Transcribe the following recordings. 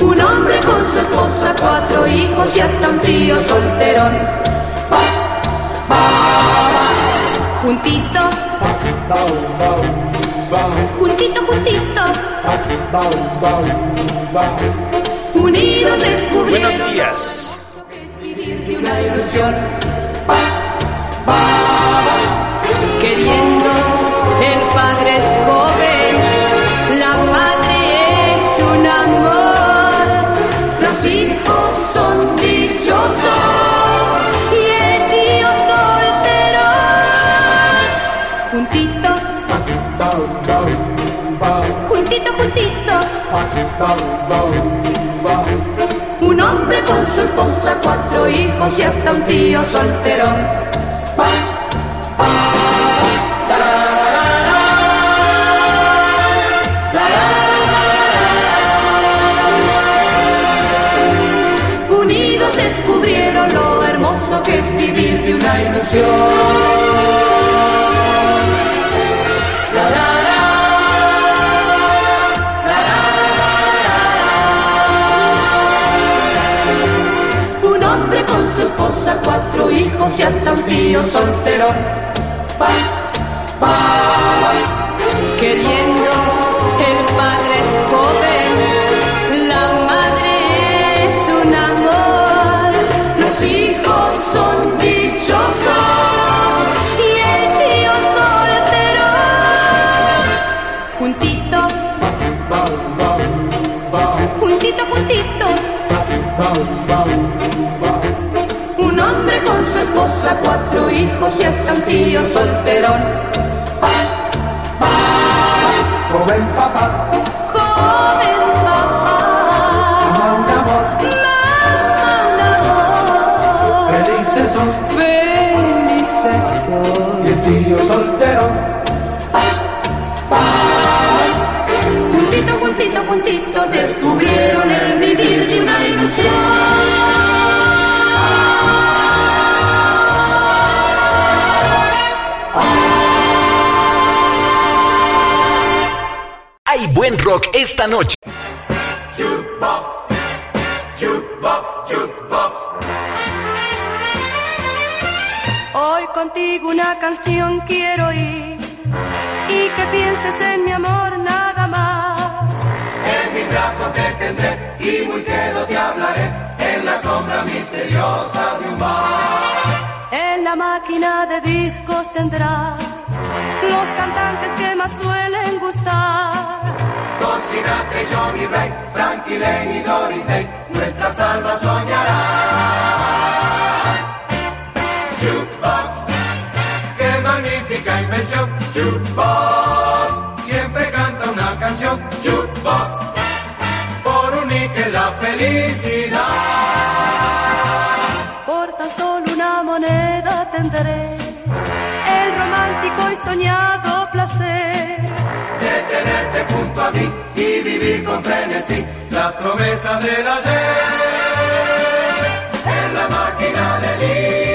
Un hombre con su esposa, cuatro hijos y hasta un tío solterón. Juntitos. Juntitos, juntitos. Unidos descubrieron. Buenos días. Es vivir de una ilusión. Queriendo, el padre es hijos son dichosos y el tío soltero. Juntitos, juntitos, juntitos. Un hombre con su esposa, cuatro hijos y hasta un tío solterón. Un hombre con su esposa, cuatro hijos y hasta un tío solterón. Esposa, cuatro hijos y hasta un tío solterón. Joven papá, Joven papá, ama un amor, mamá un amor, felices son, felices son. y el tío soltero, Juntitos, juntitos, juntitos descubrieron el buen rock esta noche. Jukebox, jukebox, jukebox. Hoy contigo una canción quiero oír y que pienses en mi amor nada más. En mis brazos te tendré y muy quedo te hablaré en la sombra misteriosa de un bar. En la máquina de discos tendrás los cantantes que más suelen Sinatra y Johnny Ray, Frankie Lane y Doris Day, nuestras almas soñarán. Jukebox, qué magnífica invención. Jukebox, siempre canta una canción. Jukebox, por unir la felicidad. Por tan solo una moneda tendré el romántico y soñado tenerte junto a mí y vivir con frenesí las promesas del ayer en la máquina de discos.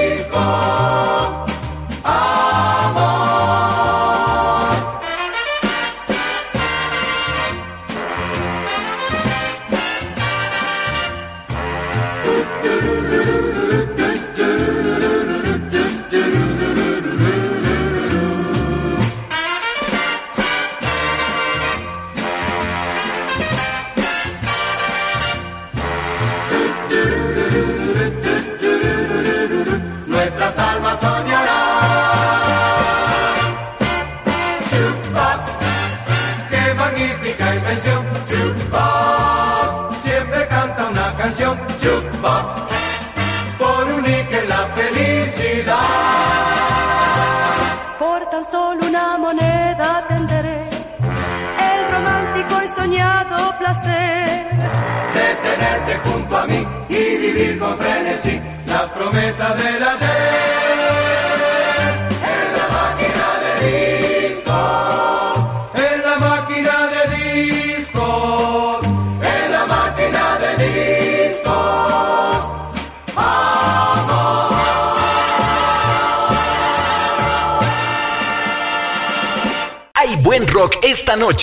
Con frenesí las promesas del ayer en la máquina de discos, en la máquina de discos, en la máquina de discos. Hay buen rock esta noche.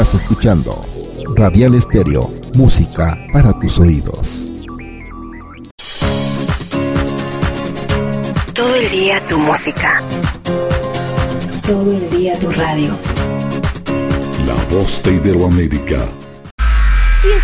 Estás escuchando Radial Estéreo, música para tus oídos. Todo el día tu música. Todo el día tu radio. La voz de Iberoamérica.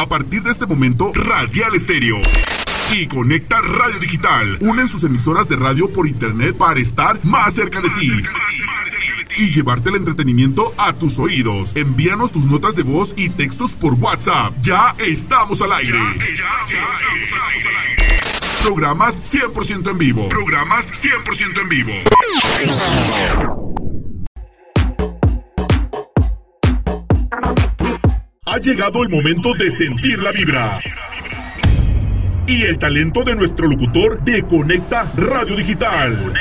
A partir de este momento, Radial Estéreo. Y Conecta Radio Digital. Unen sus emisoras de radio por internet para estar más cerca de ti. Y llevarte el entretenimiento a tus oídos. Envíanos tus notas de voz y textos por WhatsApp. Ya estamos al aire. Programas 100% en vivo. Programas 100% en vivo. Ha llegado el momento de sentir la vibra. Y el talento de nuestro locutor de Conecta Radio Digital.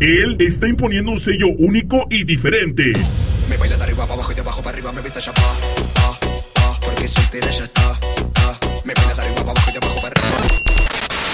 Él está imponiendo un sello único y diferente. Me baila de arriba para abajo y de abajo para arriba me besa ya pa, ah, ah, porque soltera ya está.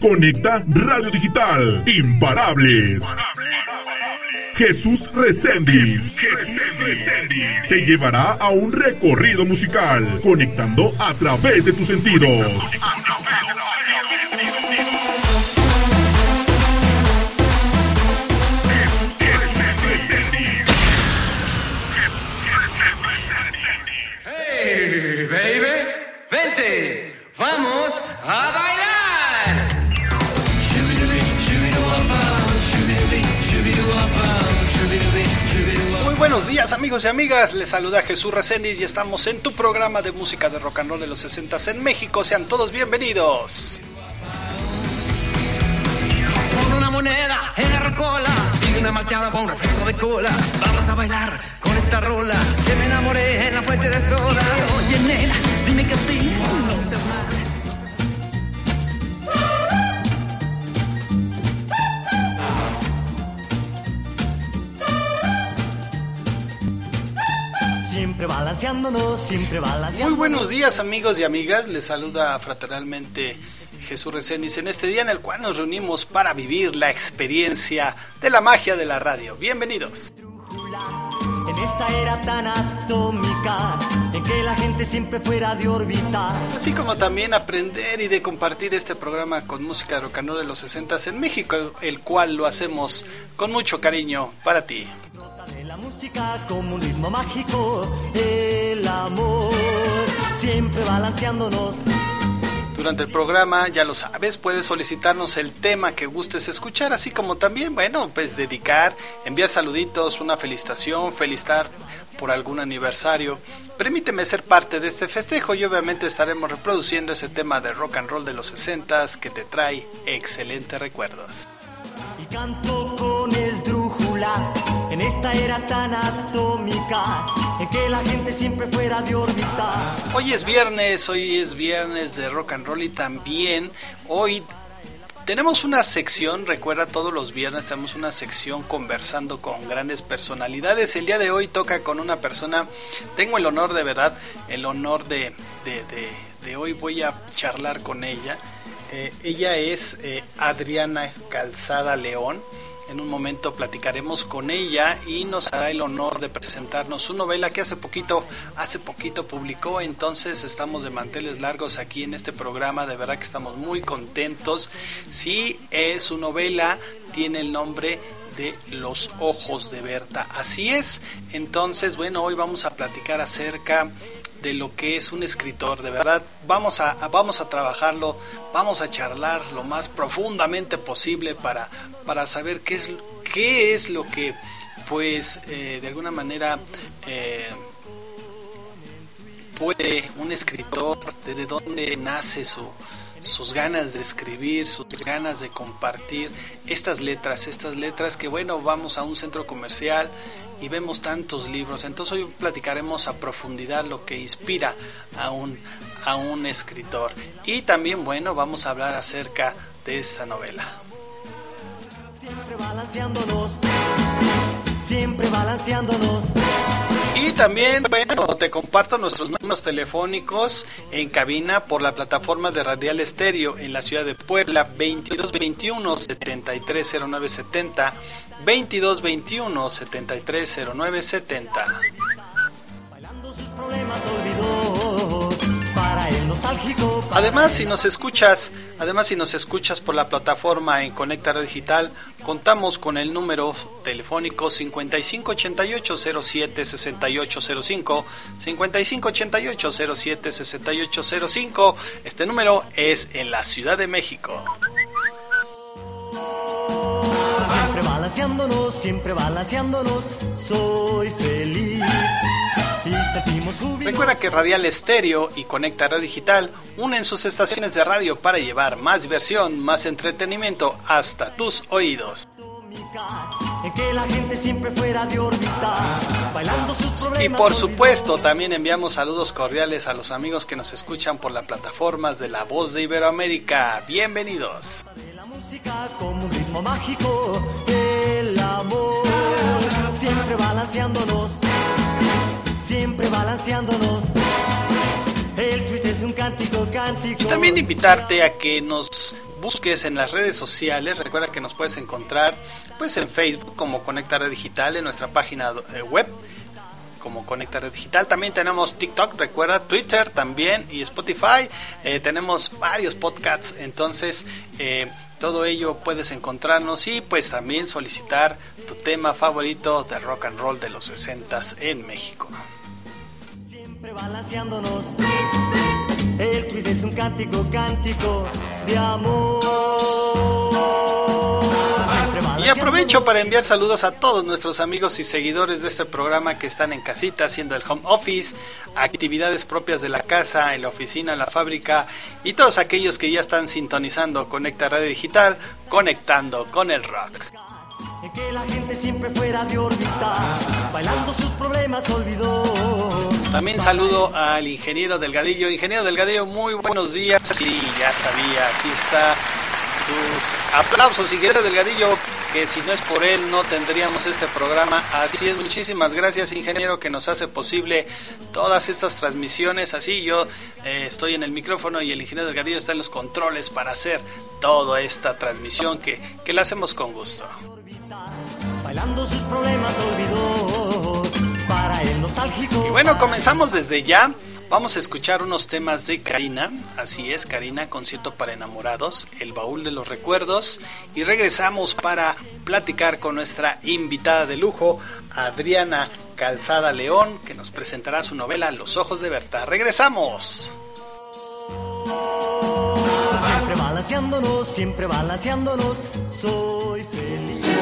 Conecta Radio Digital. Imparables. Jesús Reséndiz. Te llevará a un recorrido musical, conectando a través de tus sentidos. Amigos y amigas, les saluda Jesús Reséndiz y estamos en tu programa de música de rock and roll de los 60 en México. Sean todos bienvenidos. Siempre balanceándonos, siempre balanceándonos. Muy buenos días amigos y amigas, les saluda fraternalmente Jesús Reséndiz en este día en el cual nos reunimos para vivir la experiencia de la magia de la radio. Bienvenidos. En esta era tan atómica, en que la gente siempre fuera de órbita. Así como también aprender y de compartir este programa con música de rock de los 60 en México, el cual lo hacemos con mucho cariño para ti. De la música como un ritmo mágico, el amor, siempre balanceándonos. Durante el programa, ya lo sabes, puedes solicitarnos el tema que gustes escuchar, así como también, bueno, pues dedicar, enviar saluditos, una felicitación, felicitar por algún aniversario. Permíteme ser parte de este festejo y obviamente estaremos reproduciendo ese tema de rock and roll de los 60 que te trae excelentes recuerdos. Y canto con en esta era tan atómica en que la gente siempre fuera de. Hoy es viernes, hoy es viernes de rock and roll y también hoy tenemos una sección, recuerda todos los viernes tenemos una sección conversando con grandes personalidades. El día de hoy toca con una persona, tengo el honor de verdad, el honor de, de, hoy voy a charlar con ella. Eh, ella es eh, Adriana Calzada León. En un momento platicaremos con ella y nos hará el honor de presentarnos su novela que hace poquito, hace poquito publicó. Entonces estamos de manteles largos aquí en este programa. De verdad que estamos muy contentos. Sí, es su novela, tiene el nombre de Los Ojos de Berta. Así es. Entonces, bueno, hoy vamos a platicar acerca de lo que es un escritor, de verdad, vamos a, vamos a trabajarlo, vamos a charlar lo más profundamente posible para, para saber qué es, qué es lo que, pues, eh, de alguna manera, eh, puede un escritor, desde dónde nace su, sus ganas de escribir, sus ganas de compartir estas letras, estas letras que bueno, vamos a un centro comercial y vemos tantos libros. Entonces hoy platicaremos a profundidad lo que inspira a un, a un escritor. Y también, bueno, vamos a hablar acerca de esta novela. Siempre balanceándonos, siempre balanceándonos. Y también, bueno, te comparto nuestros números telefónicos en cabina por la plataforma de Radial Estéreo en la ciudad de Puebla, 2221 730970, 2221 730970. Bailando sus problemas olvidó nostálgico. Además, si nos escuchas, además si nos escuchas por la plataforma en Conecta Digital, contamos con el número telefónico 5588-076805, 5588-076805. Este número es en la Ciudad de México. Siempre balanceándonos, siempre balanceándonos, soy feliz. Recuerda que Radial Estéreo y Conecta Radio Digital unen sus estaciones de radio para llevar más diversión, más entretenimiento hasta tus oídos. Siempre. Y por supuesto, también enviamos saludos cordiales a los amigos que nos escuchan por las plataformas de La Voz de Iberoamérica. Bienvenidos. De la siempre balanceándonos. El twist es un cántico, cántico. Y también invitarte a que nos busques en las redes sociales. Recuerda que nos puedes encontrar pues en Facebook como Conecta Red Digital, en nuestra página eh, web como Conecta Digital. También tenemos TikTok, recuerda, Twitter también y Spotify. Eh, tenemos varios podcasts, entonces eh, todo ello puedes encontrarnos y pues también solicitar tu tema favorito de rock and roll de los 60 en México. Siempre balanceándonos. El twist es un cántico, cántico de amor. Y aprovecho para enviar saludos a todos nuestros amigos y seguidores de este programa que están en casita haciendo el home office, actividades propias de la casa, en la oficina, en la fábrica y todos aquellos que ya están sintonizando Conecta Radio Digital, conectando con el rock. Que la gente siempre fuera de órbita, bailando sus problemas olvidó. También saludo al ingeniero Delgadillo. Ingeniero Delgadillo, muy buenos días. Sí, ya sabía, aquí está sus aplausos, ingeniero Delgadillo, que si no es por él no tendríamos este programa. Así es, muchísimas gracias, ingeniero, que nos hace posible todas estas transmisiones. Así yo eh, estoy en el micrófono y el ingeniero Delgadillo está en los controles para hacer toda esta transmisión que, que la hacemos con gusto. Bailando sus problemas olvidó. Para el nostálgico. Y bueno, comenzamos desde ya. Vamos a escuchar unos temas de Karina, así es, Karina, concierto para enamorados, el baúl de los recuerdos, y regresamos para platicar con nuestra invitada de lujo, Adriana Calzada León, que nos presentará su novela Los ojos de Berta. Regresamos. Siempre balanceándonos, siempre balanceándonos, soy feliz.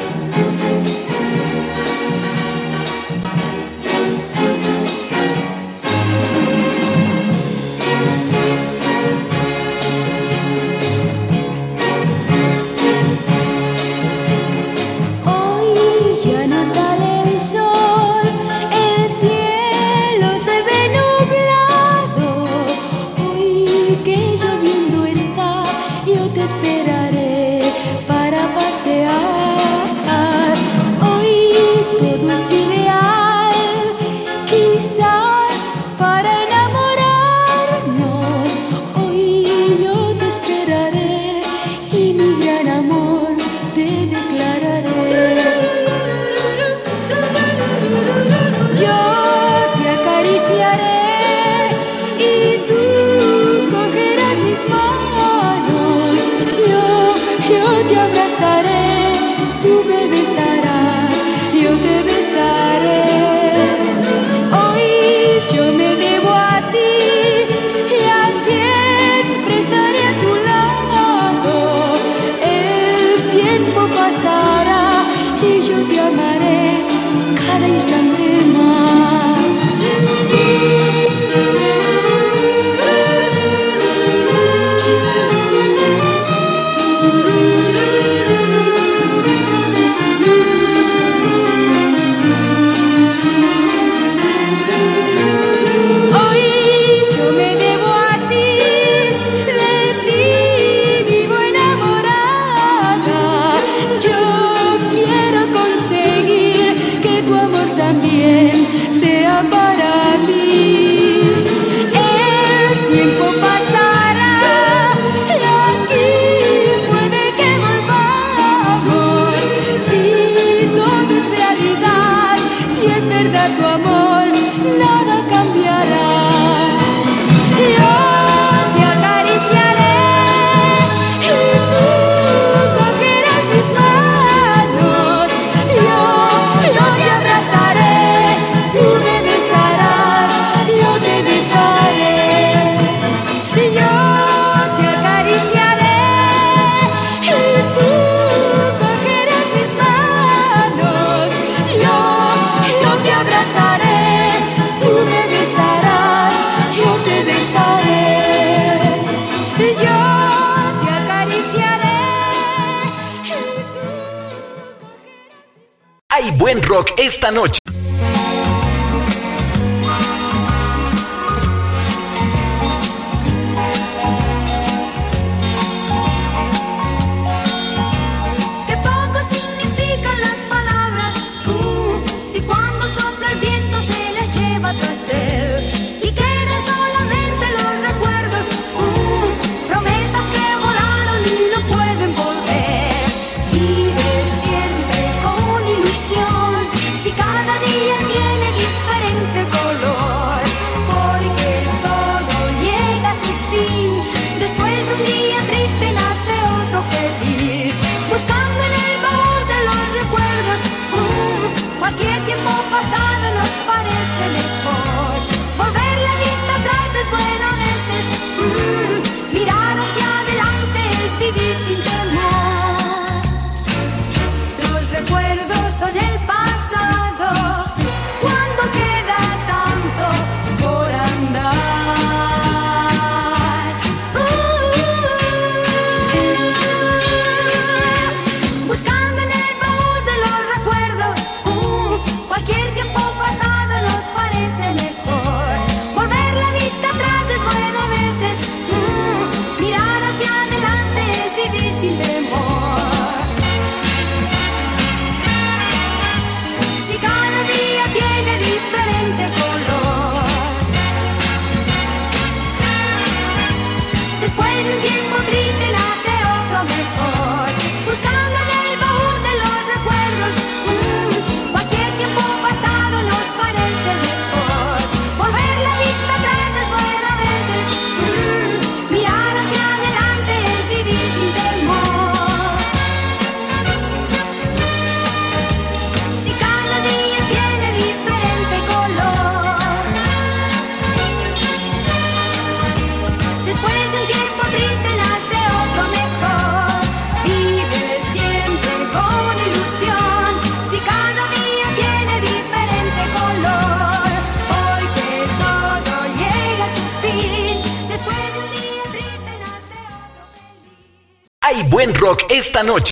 Hay buen rock esta noche.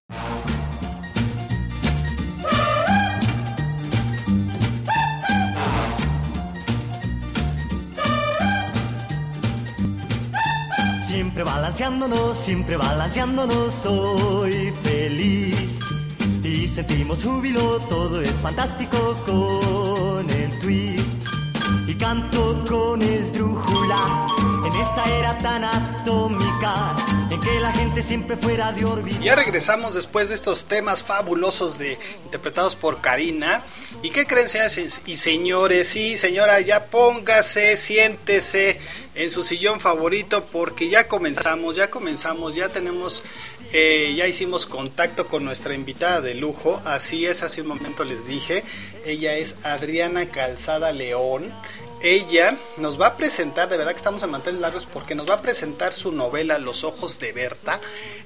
Siempre balanceándonos, siempre balanceándonos, soy feliz. Y sentimos júbilo, todo es fantástico con el twist. Y canto con esdrújulas en esta era tan atómica en que la gente siempre fuera de órbita. Ya regresamos después de estos temas fabulosos de interpretados por Karina. ¿Y qué creen, señoras y señores? Sí, señora, ya póngase, siéntese en su sillón favorito porque ya comenzamos, ya comenzamos, ya tenemos, eh, ya hicimos contacto con nuestra invitada de lujo. Así es, hace un momento les dije. Ella es Adriana Calzada León. Ella nos va a presentar, de verdad que estamos en manteles largos porque nos va a presentar su novela Los ojos de Berta.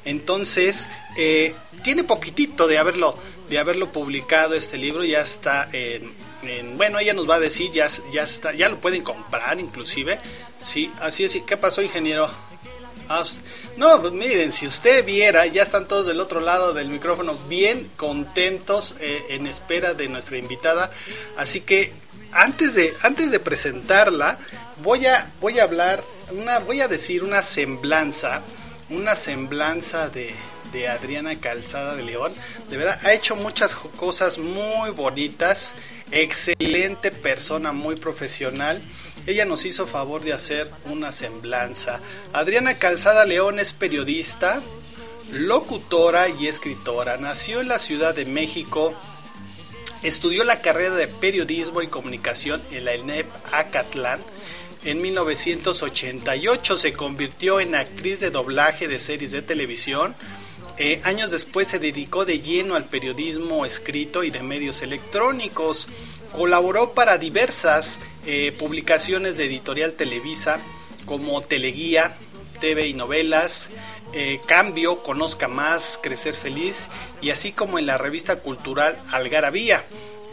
Entonces, eh, tiene poquitito de haberlo, de haberlo publicado este libro, ya está en, en- bueno, ella nos va a decir, ya, ya está, ya lo pueden comprar inclusive. Sí, así es. ¿Qué pasó, ingeniero? Ah, pues, no, pues miren, si usted viera, ya están todos del otro lado del micrófono bien contentos eh, en espera de nuestra invitada. Así que antes de, antes de presentarla, voy a, voy a hablar, una, voy a decir una semblanza, una semblanza de, de Adriana Calzada de León. De verdad, ha hecho muchas cosas muy bonitas, excelente persona, muy profesional. Ella nos hizo favor de hacer una semblanza. Adriana Calzada León es periodista, locutora y escritora. Nació en la Ciudad de México Estudió la carrera de periodismo y comunicación en la ENEP Acatlán. En 1988 se convirtió en actriz de doblaje de series de televisión. Eh, años después se dedicó de lleno al periodismo escrito y de medios electrónicos. Colaboró para diversas eh, publicaciones de Editorial Televisa como Teleguía, TV y Novelas, eh, Cambio, Conozca Más, Crecer Feliz y así como en la revista cultural Algarabía.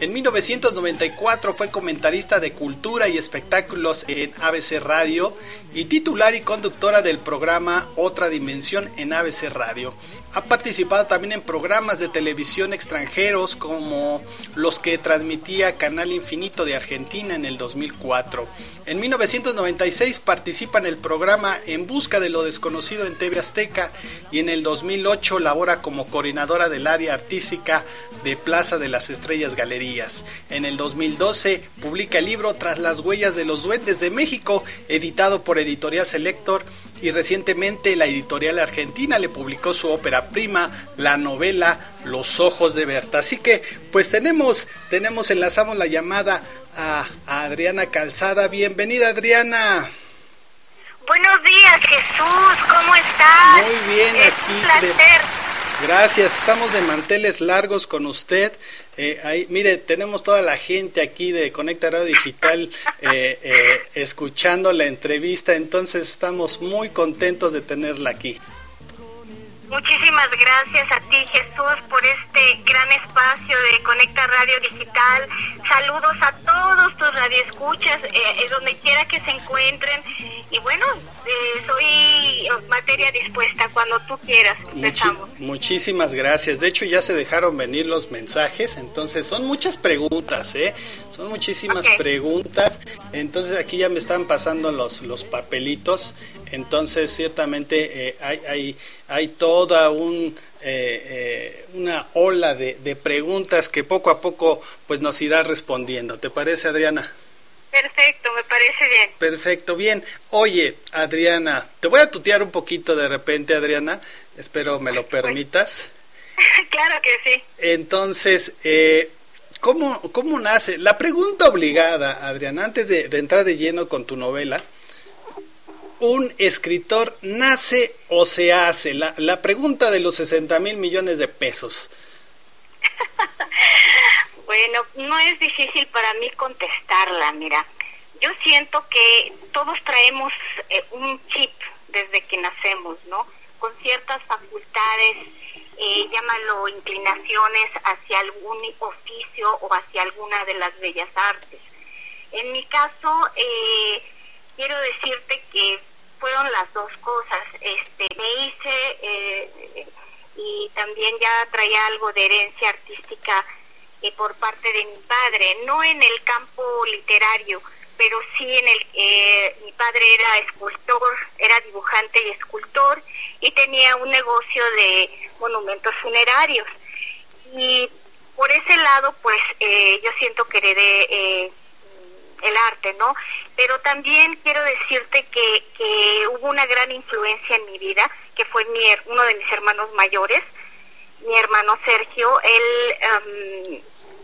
En 1994 fue comentarista de cultura y espectáculos en ABC Radio y titular y conductora del programa Otra Dimensión en ABC Radio. Ha participado también en programas de televisión extranjeros como los que transmitía Canal Infinito de Argentina en el 2004. En 1996 participa en el programa En Busca de lo Desconocido en TV Azteca y en el 2008 labora como coordinadora del área artística de Plaza de las Estrellas Galerías. En el 2012 publica el libro Tras las huellas de los duendes de México, editado por Editorial Selector y recientemente la editorial argentina le publicó su ópera prima, la novela Los ojos de Berta. Así que pues tenemos, tenemos, enlazamos la llamada a, Adriana Calzada. Bienvenida Adriana. Buenos días Jesús, ¿cómo estás? Muy bien, es aquí. Un placer. Gracias, estamos de manteles largos con usted. Eh, ahí, mire, tenemos toda la gente aquí de Conecta Radio Digital eh, eh, escuchando la entrevista, entonces estamos muy contentos de tenerla aquí. Muchísimas gracias a ti Jesús por este gran espacio de Conecta Radio Digital. Saludos a todos tus radioescuchas, eh, donde quiera que se encuentren. Y bueno, eh, soy materia dispuesta cuando tú quieras. muchísimas gracias. De hecho ya se dejaron venir los mensajes, entonces son muchas preguntas, ¿eh? Son muchísimas preguntas. Entonces aquí ya me están pasando los, los papelitos. Entonces ciertamente eh, hay, hay, hay toda un, eh, eh, una ola de, de, preguntas que poco a poco pues nos irá respondiendo. ¿Te parece Adriana? Perfecto, me parece bien. Perfecto, bien. Oye, Adriana, te voy a tutear un poquito de repente, Adriana. Espero me lo permitas. claro que sí. Entonces, eh, ¿cómo, ¿cómo nace? La pregunta obligada, Adriana, antes de, de entrar de lleno con tu novela, ¿un escritor nace o se hace? La, la pregunta de los 60 mil millones de pesos. Bueno, no es difícil para mí contestarla, mira. Yo siento que todos traemos eh, un chip desde que nacemos, ¿no? Con ciertas facultades, eh, llámalo inclinaciones hacia algún oficio o hacia alguna de las bellas artes. En mi caso, eh, quiero decirte que fueron las dos cosas. Este, me hice eh, y también ya traía algo de herencia artística eh, por parte de mi padre, no en el campo literario, pero sí en el eh, mi padre era escultor, era dibujante y escultor y tenía un negocio de monumentos funerarios y por ese lado pues eh, yo siento que heredé eh, el arte, ¿no? Pero también quiero decirte que, que hubo una gran influencia en mi vida, que fue mi, uno de mis hermanos mayores, mi hermano Sergio, él um,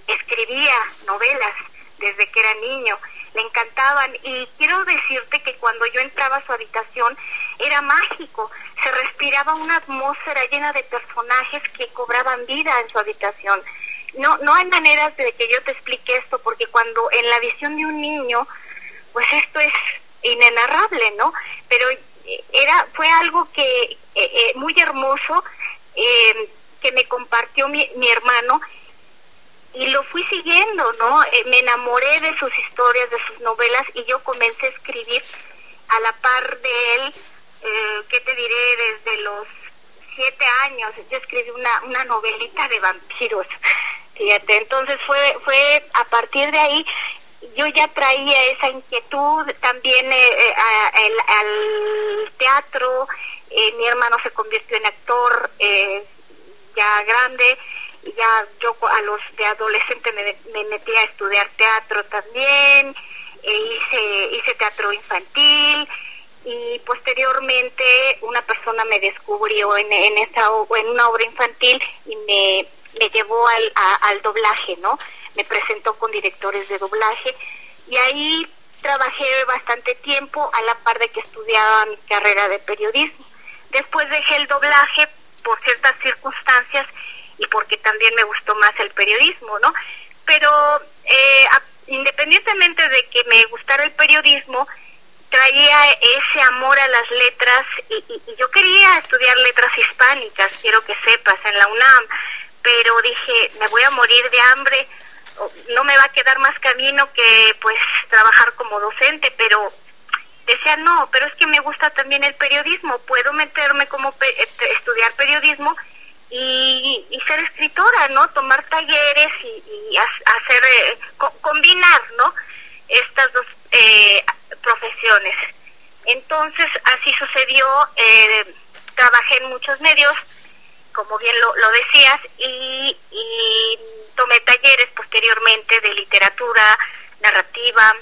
escribía novelas desde que era niño, le encantaban y quiero decirte que cuando yo entraba a su habitación era mágico, se respiraba una atmósfera llena de personajes que cobraban vida en su habitación. No, no hay maneras de que yo te explique esto, porque cuando en la visión de un niño, pues esto es inenarrable, ¿no? Pero era fue algo que eh, eh, muy hermoso eh, que me compartió mi, mi hermano y lo fui siguiendo, ¿no? Eh, me enamoré de sus historias, de sus novelas y yo comencé a escribir a la par de él, eh, ¿qué te diré? Desde los siete años, yo escribí una, una novelita de vampiros, fíjate, entonces fue, fue a partir de ahí yo ya traía esa inquietud también eh, eh al teatro, eh, mi hermano se convirtió en actor eh, ya grande, ya yo a los de adolescente me, me metí a estudiar teatro también, e hice, hice teatro infantil y posteriormente una persona me descubrió en, en, esa, en una obra infantil y me, me llevó al, al doblaje, ¿no? me presentó con directores de doblaje y ahí trabajé bastante tiempo a la par de que estudiaba mi carrera de periodismo. Después dejé el doblaje por ciertas circunstancias y porque también me gustó más el periodismo, ¿no? Pero eh, independientemente de que me gustara el periodismo, traía ese amor a las letras y, yo quería estudiar letras hispánicas, quiero que sepas, en la UNAM, pero dije, me voy a morir de hambre, no me va a quedar más camino que pues trabajar como docente, pero decía, no, pero es que me gusta también el periodismo, puedo meterme como este, estudiar periodismo y, ser escritora, ¿no? Tomar talleres y, hacer, eh, combinar, ¿no? Estas dos eh, profesiones. Entonces, así sucedió, eh, trabajé en muchos medios, como bien lo, lo decías, y, y tomé talleres posteriormente de literatura, narrativa,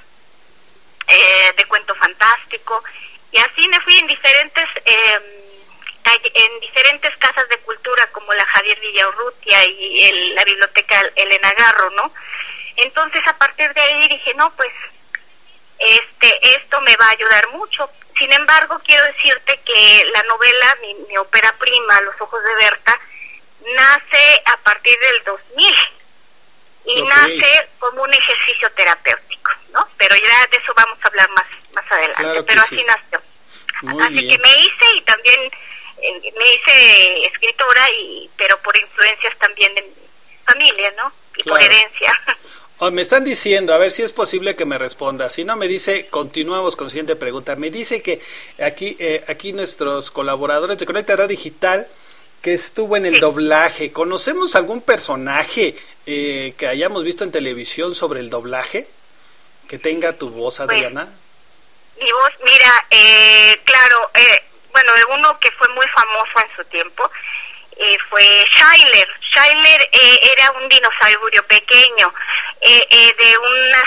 eh, de cuento fantástico, y así me fui en diferentes... Eh, en diferentes casas de cultura como la Javier Villaurrutia y el, la biblioteca Elena Garro, ¿no? Entonces a partir de ahí dije, no, pues este esto me va a ayudar mucho. Sin embargo, quiero decirte que la novela, mi, mi ópera prima, Los Ojos de Berta, nace a partir del 2000 y nace como un ejercicio terapéutico, ¿no? Pero ya de eso vamos a hablar más más adelante, pero así nació. así que me hice y también eh, me hice escritora y pero por influencias también de mi familia, ¿no? Y por herencia. Oh, me están diciendo, a ver si es posible que me responda. Si no me dice, continuamos con la siguiente pregunta. Me dice que aquí, eh, aquí nuestros colaboradores de Conecta Digital que estuvo en el doblaje. ¿Conocemos algún personaje eh, que hayamos visto en televisión sobre el doblaje? Que tenga tu voz, pues, Adriana. mi voz, mira, eh, claro, eh, bueno, uno que fue muy famoso en su tiempo eh, fue Schuyler. Schuyler eh, era un dinosaurio pequeño eh, de unas,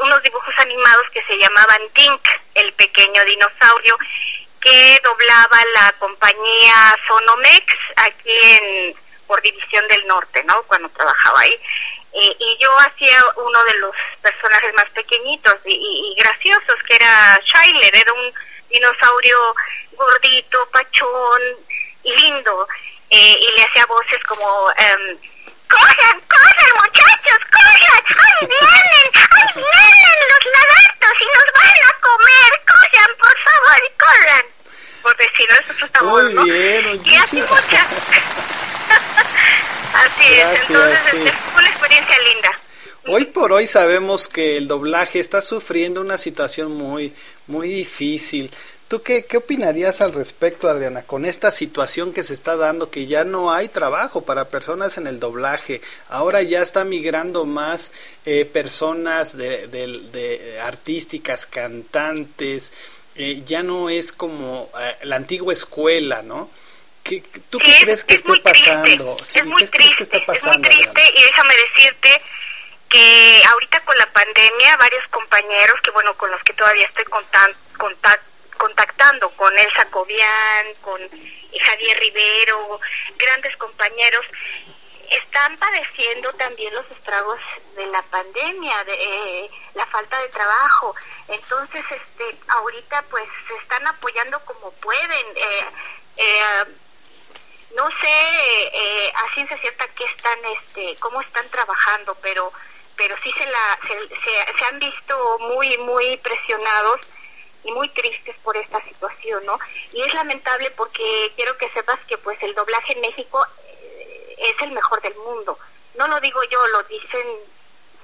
unos dibujos animados que se llamaban Tink, el pequeño dinosaurio, que doblaba la compañía Sonomex aquí en por División del Norte, ¿no? Cuando trabajaba ahí. y yo hacía uno de los personajes más pequeñitos y, graciosos, que era Schuyler, era un dinosaurio gordito, pachón, lindo eh, y le hacía voces como um, corran, corran muchachos, corran, ay vienen, ay vienen los lagartos y nos van a comer, corran por favor corran, por decirlo, eso está Muy ¿no? bien, y así muchas. así es, entonces es una experiencia linda. Hoy por hoy sabemos que el doblaje está sufriendo una situación muy muy difícil. ¿Tú qué, qué opinarías al respecto, Adriana, con esta situación que se está dando, que ya no hay trabajo para personas en el doblaje? Ahora ya está migrando más eh, personas de, de, artísticas, cantantes, eh, ya no es como eh, la antigua escuela, ¿no? ¿Qué, ¿Tú qué crees que esté pasando? es muy triste, está pasando, es muy triste y déjame decirte que ahorita con la pandemia varios compañeros que bueno con los que todavía estoy contando contacto contactando con Elsa Cobian, con Javier Rivero, grandes compañeros, están padeciendo también los estragos de la pandemia, de eh, la falta de trabajo. Entonces, este, ahorita pues se están apoyando como pueden. Eh, eh, no sé eh, a ciencia cierta qué están, este, cómo están trabajando, pero pero sí se la se, se han visto muy muy presionados y muy tristes por esta situación, ¿no? Y es lamentable porque quiero que sepas que pues el doblaje en México eh, es el mejor del mundo. No lo digo yo, lo dicen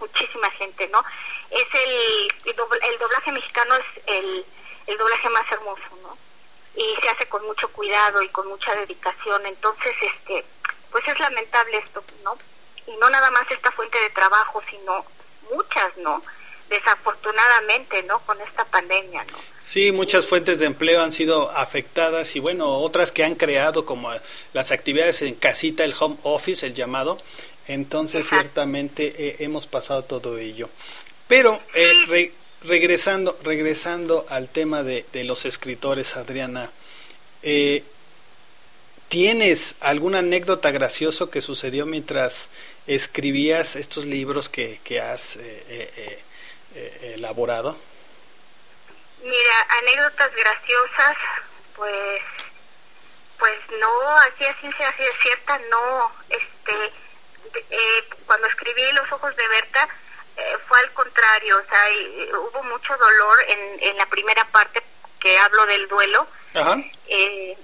muchísima gente, ¿no? Es el, el, doblaje mexicano es el, el doblaje más hermoso, ¿no? Y se hace con mucho cuidado y con mucha dedicación, entonces, este, pues es lamentable esto, ¿no? Y no nada más esta fuente de trabajo, sino muchas, ¿no? Desafortunadamente, ¿no? Con esta pandemia, ¿no? Sí, muchas fuentes de empleo han sido afectadas y bueno, otras que han creado como las actividades en casita, el home office, el llamado. Entonces, ciertamente eh, hemos pasado todo ello. Pero eh, regresando, regresando al tema de, de los escritores, Adriana, eh, ¿Tienes alguna anécdota gracioso que sucedió mientras escribías estos libros que, que has eh, eh, eh, elaborado? Mira, anécdotas graciosas, pues, pues no, así es ciencia así cierta, no, este, cuando escribí Los Ojos de Berta, fue al contrario, o sea, hubo mucho dolor en, en la primera parte que hablo del duelo. Ajá. Eh,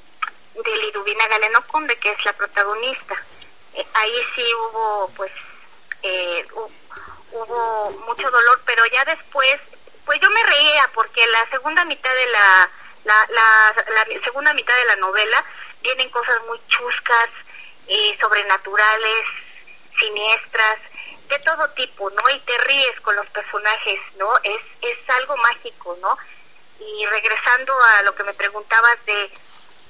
de Liduvina Galeno Conde, que es la protagonista. Eh, ahí sí hubo, pues, eh, hubo mucho dolor, pero ya después, pues yo me reía porque la segunda mitad de la, la, la, segunda mitad de la novela vienen cosas muy chuscas, eh, sobrenaturales, siniestras, de todo tipo, ¿no? Y te ríes con los personajes, ¿no? Es, es algo mágico, ¿no? Y regresando a lo que me preguntabas de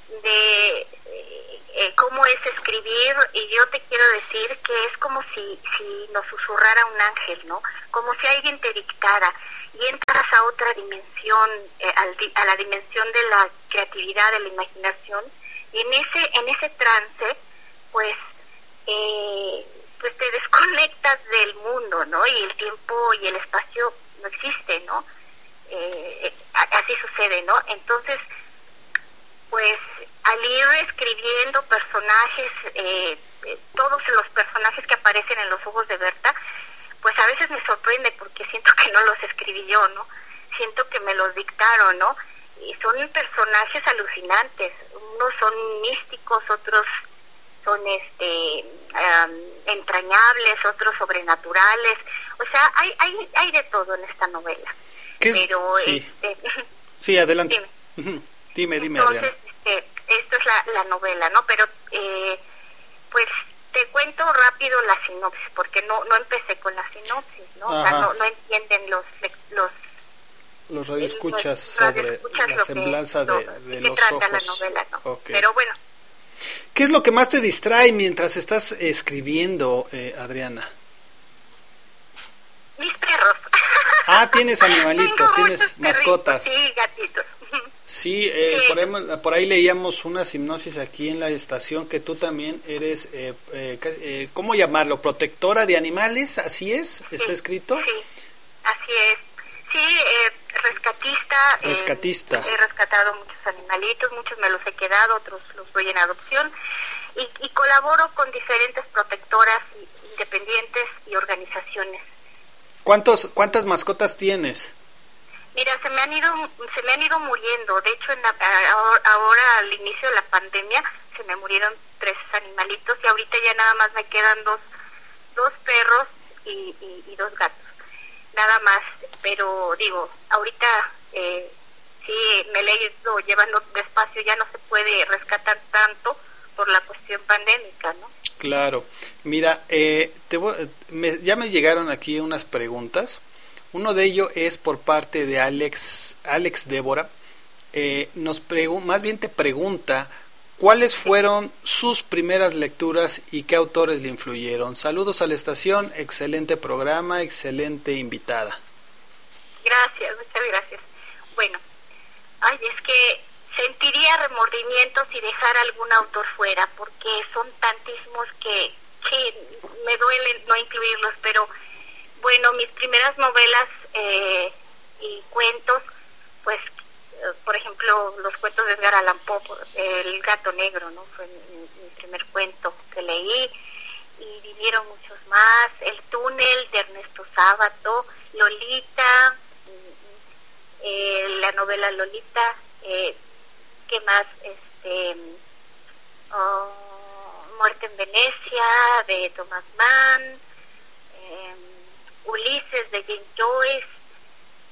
de eh, eh, cómo es escribir y yo te quiero decir que es como si, si nos susurrara un ángel, ¿no? Como si alguien te dictara y entras a otra dimensión, eh, a la dimensión de la creatividad, de la imaginación y en ese, en ese trance, pues, pues te desconectas del mundo, ¿no? Y el tiempo y el espacio no existen, ¿no? así sucede, ¿no? Entonces, pues al ir escribiendo personajes, eh, eh, todos los personajes que aparecen en los ojos de Berta, pues a veces me sorprende porque siento que no los escribí yo, ¿no? Siento que me los dictaron, ¿no? Y son personajes alucinantes, unos son místicos, otros son este entrañables, otros sobrenaturales, o sea, hay hay hay de todo en esta novela. Pero sí. Este, sí, adelante. Dime, dime, Entonces, este, esto es la, la novela, ¿no? Pero, eh, pues, te cuento rápido la sinopsis, porque no no empecé con la sinopsis, ¿no? O sea, no, no entienden los los los radioescuchas sobre la semblanza de, de, los ojos. La novela, ¿no? Pero bueno. ¿Qué es lo que más te distrae mientras estás escribiendo, eh, Adriana? Mis perros. Ah, tienes animalitos, tienes mascotas. Sí, gatitos. Sí, eh, por, ahí, leíamos una hipnosis aquí en la estación que tú también eres, eh, eh, eh, ¿cómo llamarlo? ¿Protectora de animales? ¿Así es? ¿Está escrito? Sí, así es. Sí, eh, rescatista. Rescatista. he rescatado muchos animalitos, muchos me los he quedado, otros los doy en adopción. Y, y colaboro con diferentes protectoras independientes y organizaciones. ¿Cuántos, ¿Cuántas mascotas tienes? Mira, se me han ido, se me han ido muriendo. De hecho, en ahora, al inicio de la pandemia se me murieron tres animalitos y ahorita ya nada más me quedan dos, dos perros y, y, dos gatos. Nada más. Pero digo, ahorita eh, sí me le he ido llevando despacio, ya no se puede rescatar tanto por la cuestión pandémica, ¿no? Claro. Mira, eh, te me, ya me llegaron aquí unas preguntas. Uno de ellos es por parte de Alex, Alex Débora. Eh, nos más bien te pregunta cuáles fueron sus primeras lecturas y qué autores le influyeron. Saludos a la estación, excelente programa, excelente invitada. Gracias, muchas gracias. Bueno, ay, es que sentiría remordimientos si dejar algún autor fuera, porque son tantísimos que, que me duele no incluirlos, pero bueno, mis primeras novelas eh, y cuentos, pues, eh, por ejemplo, los cuentos de Edgar Allan Poe, El gato negro, ¿no? Fue mi, primer cuento que leí y vivieron muchos más. El túnel de Ernesto Sábato, Lolita, eh, la novela Lolita, eh, ¿qué más? Este, oh, Muerte en Venecia, de Thomas Mann. Eh, Ulises de Jane Joyce,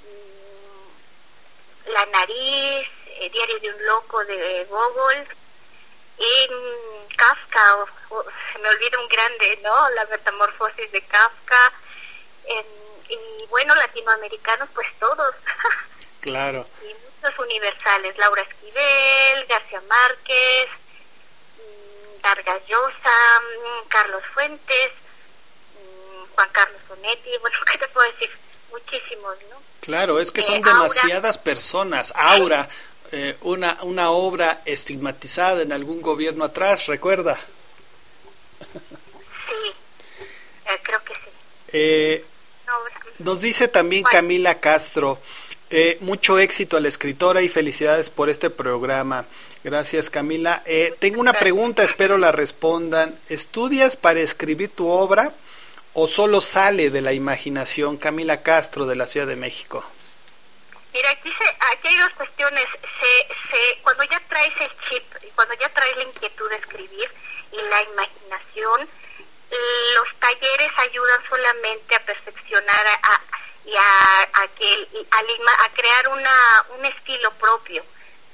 mm, La nariz, el Diario de un loco de Gogol, y Kafka, se me olvida un grande, ¿no? La metamorfosis de Kafka, y bueno, latinoamericanos, pues todos. Claro. y muchos universales, Laura Esquivel, García Márquez, mm, Vargas Llosa, mm, Carlos Fuentes, Juan Carlos Sonetti, bueno, ¿qué te puedo decir? Muchísimos, ¿no? Claro, es que son eh, demasiadas personas. Aura, eh, una, una obra estigmatizada en algún gobierno atrás, ¿recuerda? Sí, eh, creo que sí. Eh, No, nos dice también Camila Castro, eh, mucho éxito a la escritora y felicidades por este programa. Gracias Camila. Eh, tengo una pregunta, espero la respondan. ¿Estudias para escribir tu obra o solo sale de la imaginación? Camila Castro de la Ciudad de México. Mira, aquí, se, aquí hay dos cuestiones. Se, se, cuando ya traes el chip, cuando ya traes la inquietud de escribir y la imaginación, los talleres ayudan solamente a perfeccionar a, a- y a, a que a crear una, un estilo propio,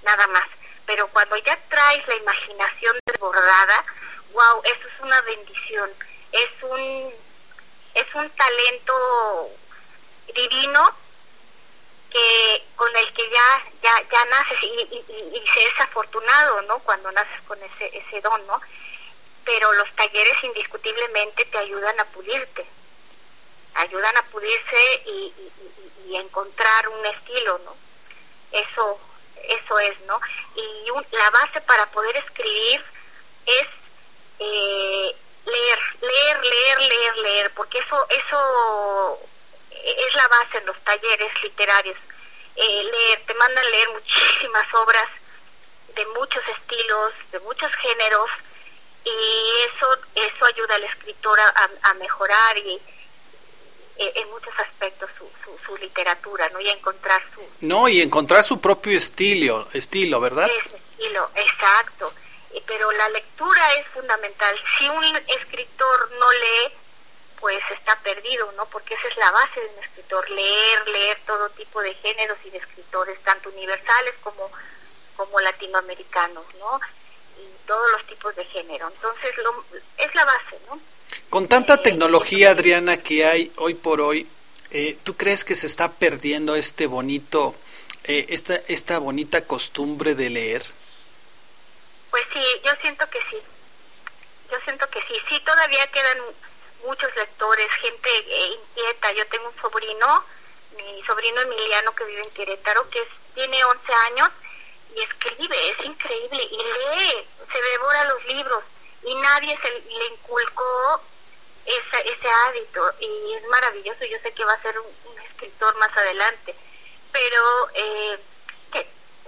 nada más. Pero cuando ya traes la imaginación desbordada, wow, eso es una bendición. Es un es un talento divino que con el que ya ya ya naces y, y, y- y se es afortunado no cuando naces con ese ese don no pero los talleres indiscutiblemente te ayudan a pulirte ayudan a pulirse y, y, y- encontrar un estilo no eso eso es no y un- la base para poder escribir es eh, leer leer leer leer leer porque eso eso es la base en los talleres literarios. Eh, leer, te mandan leer muchísimas obras de muchos estilos, de muchos géneros, y eso eso ayuda al escritor a, a- a mejorar y eh, en muchos aspectos su, su, su literatura, ¿no? Y a encontrar su No, y encontrar su propio estilo, estilo, ¿verdad? ese estilo, exacto. Eh, Pero la lectura es fundamental. Si un escritor no lee, pues está perdido, ¿no? Porque esa es la base de un escritor, leer, leer todo tipo de géneros y de escritores, tanto universales como, como latinoamericanos, ¿no? Y todos los tipos de género. Entonces, lo, es la base, ¿no? Con tanta tecnología, Adriana, que hay hoy por hoy, eh, ¿tú crees que se está perdiendo este bonito, eh, esta, esta bonita costumbre de leer? Pues sí, yo siento que sí. Yo siento que sí. Sí, todavía quedan muchos lectores, gente eh, inquieta. Yo tengo un sobrino, mi sobrino Emiliano, que vive en Querétaro, que tiene 11 años y escribe, es increíble, y lee, se devora los libros, y nadie se le inculcó esa, ese hábito, y es maravilloso. Yo sé que va a ser un, un escritor más adelante, pero eh,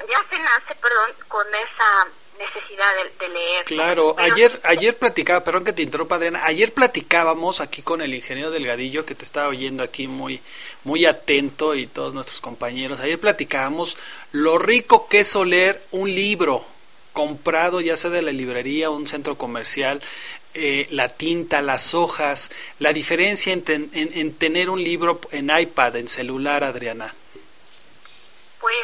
ya se nace, perdón, con esa necesidad de, de leer. Claro, Pero- ayer, ayer platicaba, perdón que te interrumpa Adriana, ayer platicábamos aquí con el ingeniero Delgadillo, que te estaba oyendo aquí muy, muy atento y todos nuestros compañeros, ayer platicábamos lo rico que es oler un libro comprado ya sea de la librería o un centro comercial, eh, la tinta, las hojas, la diferencia en, ten- en- en tener un libro en iPad, en celular, Adriana. Pues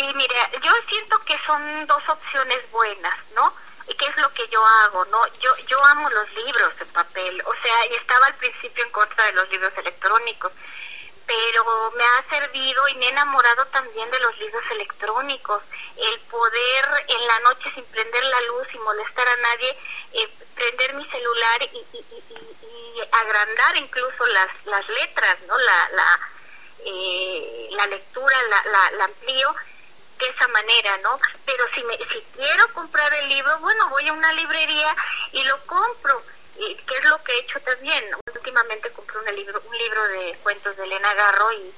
sí, mira, yo siento que son dos opciones buenas, ¿no? ¿Y qué es lo que yo hago, no? Yo yo amo los libros en papel, o sea, y estaba al principio en contra de los libros electrónicos, pero me ha servido y me he enamorado también de los libros electrónicos, el poder en la noche sin prender la luz y molestar a nadie, eh, prender mi celular y, y, y- y- y agrandar incluso las, las letras, ¿no? La, la, eh, la lectura la, la, la amplío de esa manera, ¿no? Pero si me, si quiero comprar el libro, bueno, voy a una librería y lo compro, y que es lo que he hecho también. Últimamente compré un libro, un libro de cuentos de Elena Garro y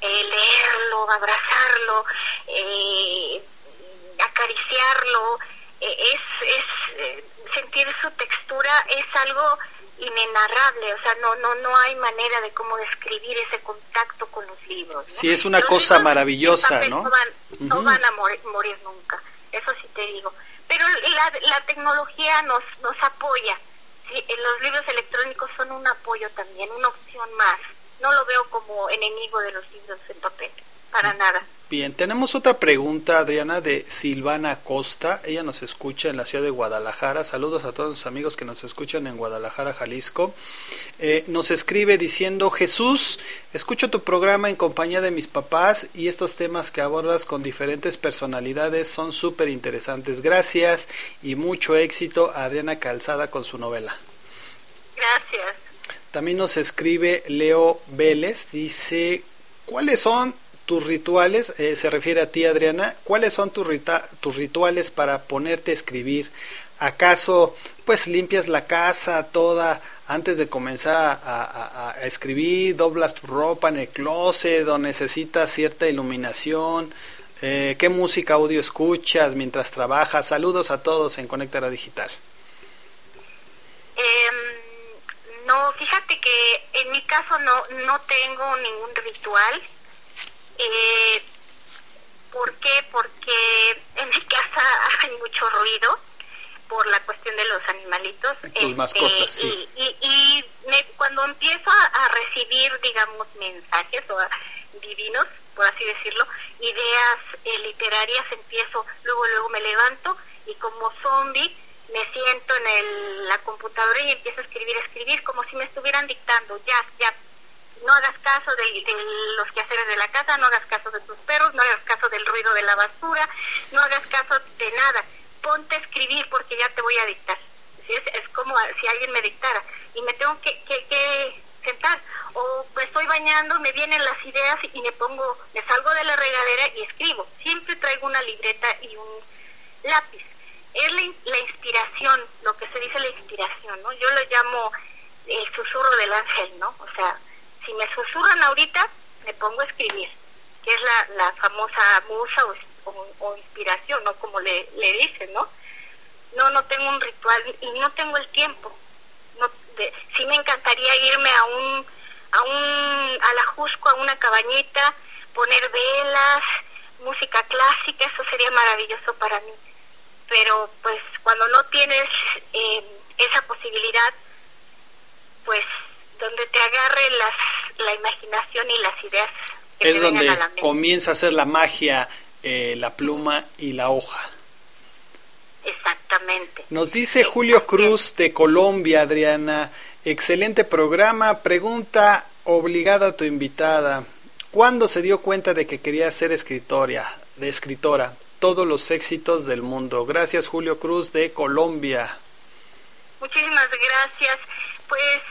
eh, leerlo, abrazarlo, eh, acariciarlo, eh, es, es eh, sentir su textura es algo inenarrable, o sea, no no no hay manera de cómo describir ese contacto con los libros. ¿no? Sí, es una Los cosa maravillosa, ¿no? No van, no van a morir, morir nunca, eso sí te digo. Pero la, la tecnología nos nos apoya. Sí, los libros electrónicos son un apoyo también, una opción más. No lo veo como enemigo de los libros en papel, para nada. Bien, tenemos otra pregunta, Adriana, de Silvana Costa. Ella nos escucha en la ciudad de Guadalajara. Saludos a todos los amigos que nos escuchan en Guadalajara, Jalisco. Eh, nos escribe diciendo, Jesús, escucho tu programa en compañía de mis papás y estos temas que abordas con diferentes personalidades son súper interesantes. Gracias y mucho éxito a Adriana Calzada con su novela. Gracias. También nos escribe Leo Vélez, dice, ¿cuáles son tus rituales, eh, se refiere a ti Adriana, ¿cuáles son tus, tus rituales para ponerte a escribir? ¿Acaso pues limpias la casa toda antes de comenzar a, escribir, doblas tu ropa en el closet o necesitas cierta iluminación? Eh, ¿Qué música audio escuchas mientras trabajas? Saludos a todos en Conectara Digital. Em, no, fíjate que en mi caso no, no tengo ningún ritual. Eh, ¿Por qué? Porque en mi casa hay mucho ruido por la cuestión de los animalitos. Tus este, mascotas, sí. Y, y, cuando empiezo a, recibir, digamos, mensajes o divinos, por así decirlo, ideas eh, literarias, empiezo, luego, luego me levanto y como zombie me siento en el, la computadora y empiezo a escribir, a escribir, como si me estuvieran dictando, ya, ya, no hagas caso de, los quehaceres de la casa, no hagas caso de tus perros, no hagas caso del ruido de la basura, no hagas caso de nada ponte a escribir porque ya te voy a dictar. Es, como si alguien me dictara y me tengo que, que, sentar. O me estoy bañando, me vienen las ideas y me pongo, me salgo de la regadera y escribo. Siempre traigo una libreta y un lápiz. Es la, la inspiración, lo que se dice la inspiración, ¿no? Yo lo llamo el susurro del ángel, ¿no? O sea, si me susurran ahorita, me pongo a escribir, que es la, la famosa musa o o, inspiración, ¿no? Como le, le dicen, ¿no? No, no tengo un ritual y no tengo el tiempo. No, de, sí me encantaría irme a un, a un, a la Jusco, a una cabañita, poner velas, música clásica, eso sería maravilloso para mí. Pero pues cuando no tienes eh, esa posibilidad, pues donde te agarre las, la imaginación y las ideas. Que es donde comienza a ser la magia eh, la pluma y la hoja. Exactamente. Nos dice Julio Cruz de Colombia, Adriana. Excelente programa. Pregunta obligada a tu invitada. ¿Cuándo se dio cuenta de que quería ser escritora? De escritora. Todos los éxitos del mundo. Gracias, Julio Cruz de Colombia. Muchísimas gracias. Pues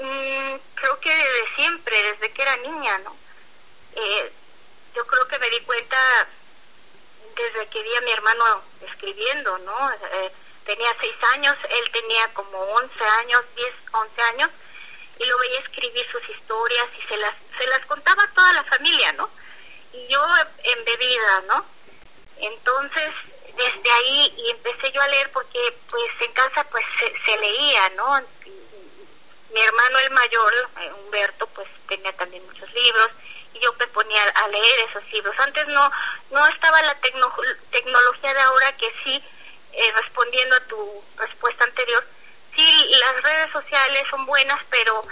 mm, creo que desde siempre, desde que era niña, ¿no? Eh, yo creo que me di cuenta desde que vi a mi hermano escribiendo, ¿no? Eh, tenía seis años, él tenía como once años, diez, once años, y lo veía escribir sus historias y se las, se las contaba a toda la familia, ¿no? Y yo embebida, ¿no? Entonces, desde ahí, y empecé yo a leer porque, pues, en casa, pues, se, se leía, ¿no? Mi hermano el mayor, eh, Humberto, pues, tenía también muchos libros, y yo me ponía a leer esos libros. Antes no no estaba la tecnología de ahora que sí, eh, respondiendo a tu respuesta anterior, sí, las redes sociales son buenas, pero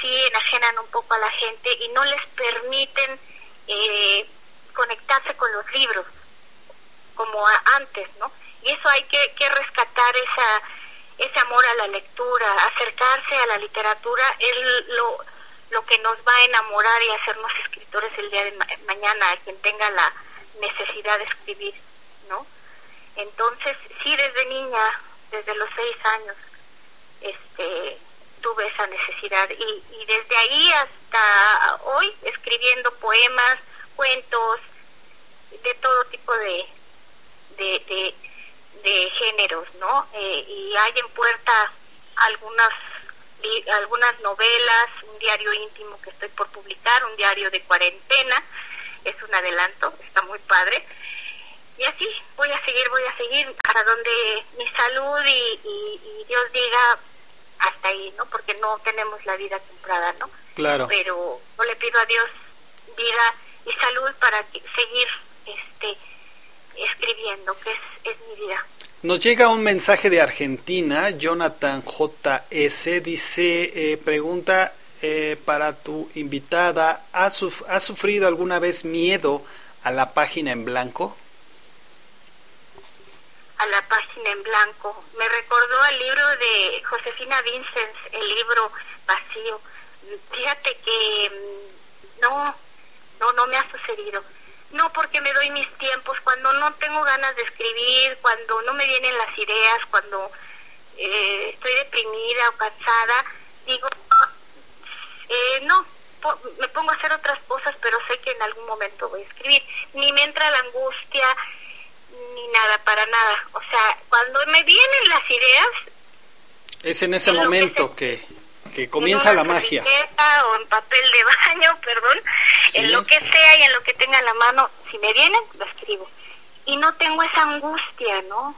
sí enajenan un poco a la gente y no les permiten eh, conectarse con los libros como antes, ¿no? Y eso hay que, que rescatar esa ese amor a la lectura, acercarse a la literatura, es lo lo que nos va a enamorar y hacernos escritores el día de mañana, a quien tenga la necesidad de escribir, ¿no? Entonces, sí, desde niña, desde los seis años, este, tuve esa necesidad y, y desde ahí hasta hoy escribiendo poemas, cuentos, de todo tipo de, de, de, géneros, ¿no? Eh, y hay en puerta algunas algunas novelas, un diario íntimo que estoy por publicar, un diario de cuarentena, es un adelanto, está muy padre. Y así voy a seguir, voy a seguir hasta donde mi salud y, Dios diga hasta ahí, ¿no? Porque no tenemos la vida comprada, ¿no? Claro. Pero yo le pido a Dios vida y salud para seguir este escribiendo, que es, es mi vida. Nos llega un mensaje de Argentina, Jonathan JS, dice, eh, pregunta eh, para tu invitada, ¿has, sufrido alguna vez miedo a la página en blanco? A la página en blanco. Me recordó al libro de Josefina Vincent, el libro vacío. Fíjate que mm, no, no, no me ha sucedido no porque me doy mis tiempos, cuando no tengo ganas de escribir, cuando no me vienen las ideas, cuando eh, estoy deprimida o cansada, digo, eh, no, po- me pongo a hacer otras cosas, pero sé que en algún momento voy a escribir. Ni me entra la angustia, ni nada, para nada. O sea, cuando me vienen las ideas, Es en ese que momento que, que comienza en la magia. o en papel de baño, perdón, Sí. en lo que sea y en lo que tenga en la mano, si me vienen, lo escribo. Y no tengo esa angustia, ¿no?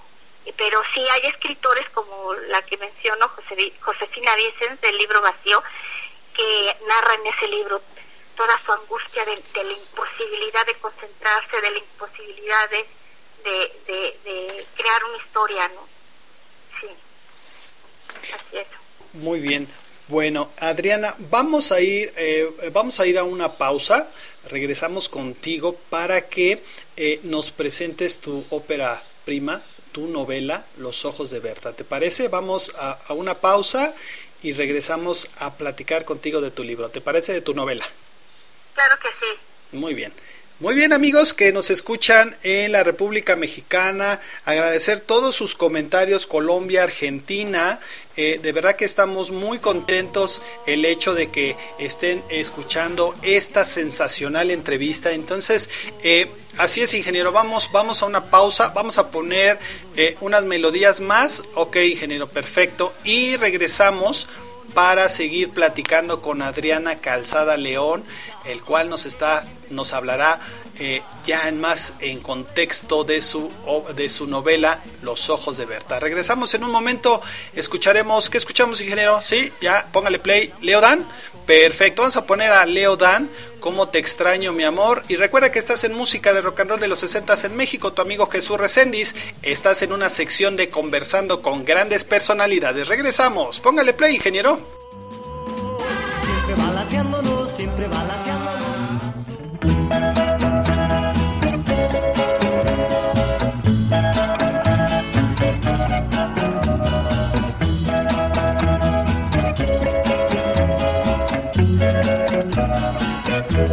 Pero sí hay escritores como la que menciono, José, Josefina Vicens, del libro Vacío, que narra en ese libro toda su angustia de, de la imposibilidad de concentrarse, de la imposibilidad de, de crear una historia, ¿no? Sí, así es. Muy bien. Bueno, Adriana, vamos a ir, eh, vamos a ir a una pausa. Regresamos contigo para que eh, nos presentes tu ópera prima, tu novela, Los ojos de Berta. ¿Te parece? Vamos a, a una pausa y regresamos a platicar contigo de tu libro. ¿Te parece de tu novela? Claro que sí. Muy bien. Muy bien amigos que nos escuchan en la República Mexicana, agradecer todos sus comentarios, Colombia, Argentina, eh, de verdad que estamos muy contentos el hecho de que estén escuchando esta sensacional entrevista. Entonces, eh, así es ingeniero, vamos, vamos a una pausa, vamos a poner eh, unas melodías más, ok ingeniero, perfecto, y regresamos para seguir platicando con Adriana Calzada León, el cual nos está, nos hablará eh, ya en más en contexto de su de su novela Los ojos de Berta. Regresamos en un momento, escucharemos, ¿qué escuchamos, ingeniero? Sí, ya, póngale play, Leo Dan. Perfecto, vamos a poner a Leo Dan, como te extraño mi amor. Y recuerda que estás en música de rock and roll de los 60 en México, tu amigo Jesús Recendis. Estás en una sección de conversando con grandes personalidades. Regresamos, póngale play, ingeniero.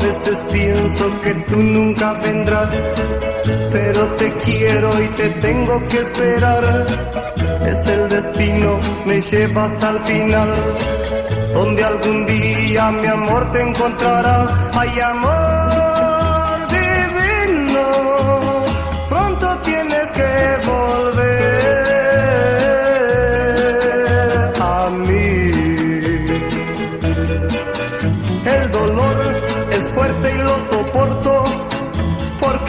veces pienso que tú nunca vendrás, pero te quiero y te tengo que esperar. Es el destino, me lleva hasta el final, donde algún día mi amor te encontrará. Ay, amor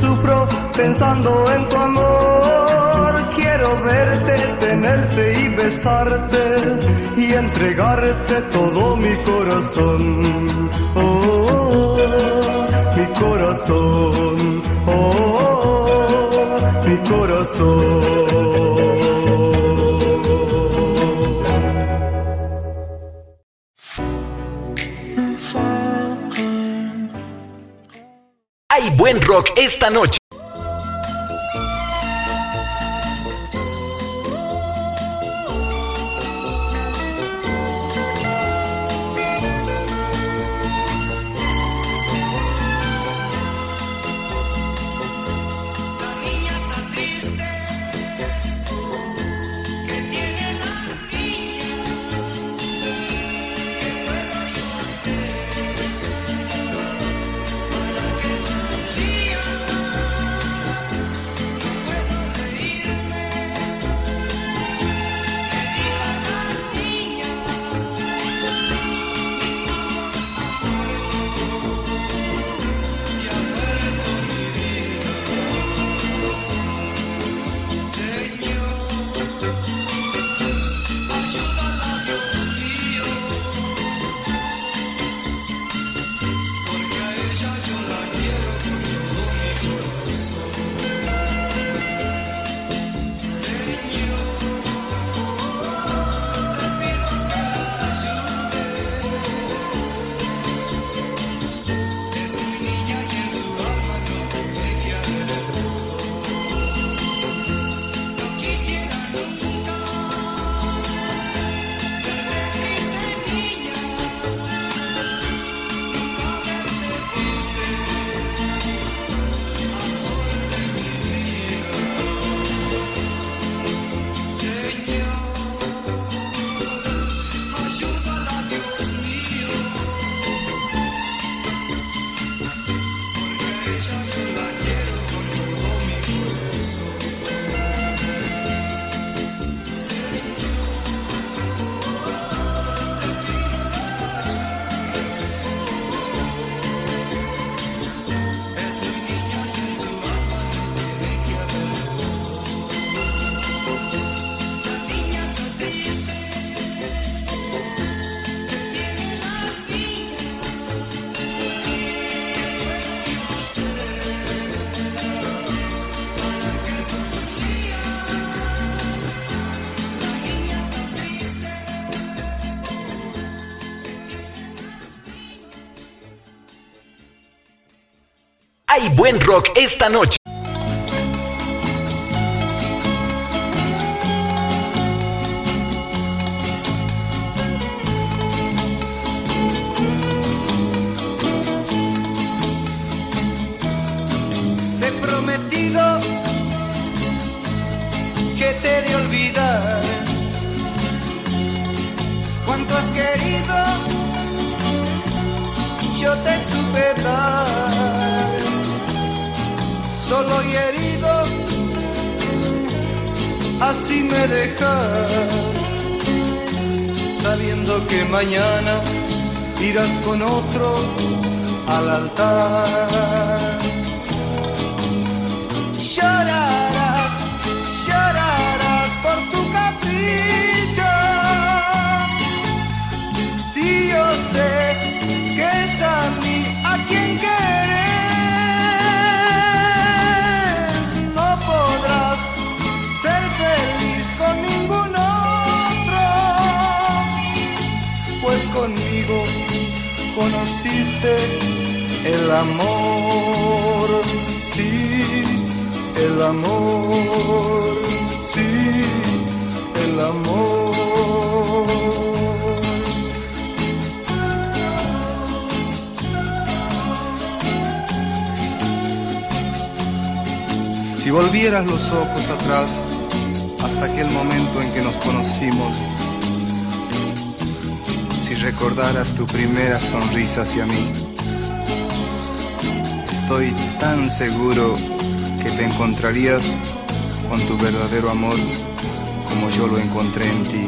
sufro pensando en tu amor. Quiero verte, tenerte y besarte y entregarte todo mi corazón. Oh, mi corazón. Oh, mi corazón. Hay buen rock esta noche. Buen rock esta noche. Volvieras los ojos atrás hasta aquel momento en que nos conocimos, si recordaras tu primera sonrisa hacia mí, estoy tan seguro que te encontrarías con tu verdadero amor como yo lo encontré en ti.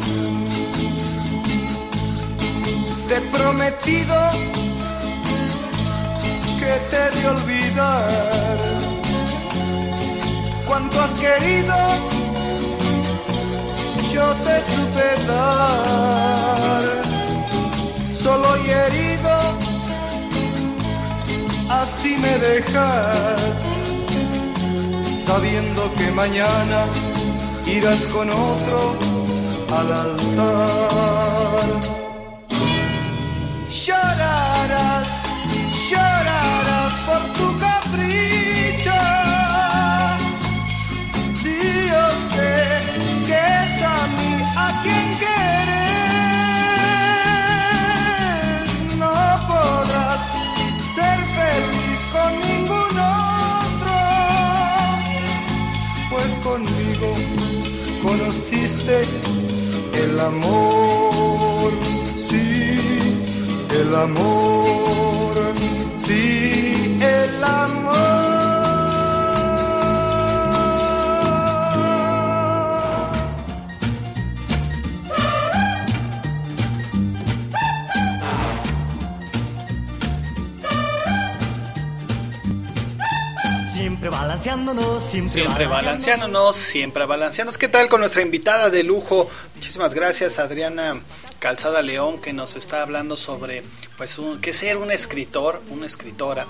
Te he prometido que te de olvidar cuánto has querido, yo te supe dar, solo y herido, así me dejas, sabiendo que mañana irás con otro al altar. Amor, sí, el amor, sí, el amor. Siempre balanceándonos, siempre, Siempre balanceándonos, siempre balanceándonos. ¿Qué tal con nuestra invitada de lujo? Muchísimas gracias, Adriana Calzada León, que nos está hablando sobre, pues, un, qué ser un escritor, una escritora.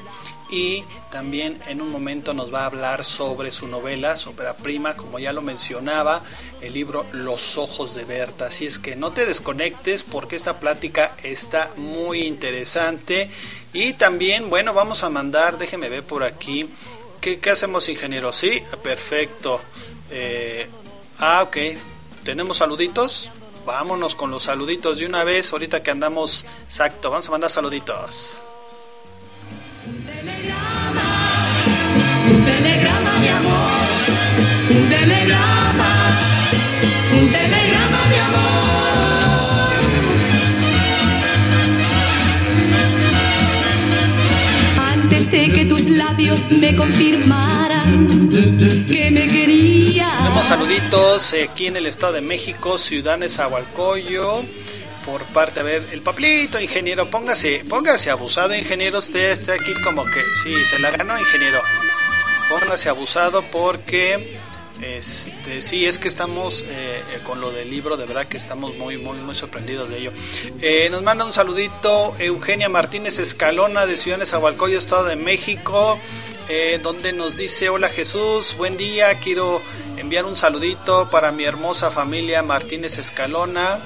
Y también en un momento nos va a hablar sobre su novela, su ópera prima, como ya lo mencionaba, el libro Los Ojos de Berta. Así es que no te desconectes porque esta plática está muy interesante. Y también, bueno, vamos a mandar, déjeme ver por aquí, ¿Qué, hacemos, ingeniero? Sí, perfecto. Eh, ah, ok. ¿Tenemos saluditos? Vámonos con los saluditos de una vez, ahorita que andamos. Exacto, vamos a mandar saluditos. Un telegrama de amor, un telegrama, un telegrama de amor. Antes de que tus labios me confirmaran que me querías. Tenemos saluditos aquí en el Estado de México, Ciudad Nezahualcóyotl por parte, a ver, el papelito, ingeniero, póngase, póngase abusado, ingeniero, usted está aquí como que, sí, se la ganó, ingeniero. Póngase abusado porque, este, sí, es que estamos eh, eh, con lo del libro, de verdad que estamos muy, muy, muy sorprendidos de ello. Eh, nos manda un saludito Eugenia Martínez Escalona de Ciudad Nezahualcóyotl, Estado de México. Eh, donde nos dice hola Jesús, buen día, quiero enviar un saludito para mi hermosa familia Martínez Escalona,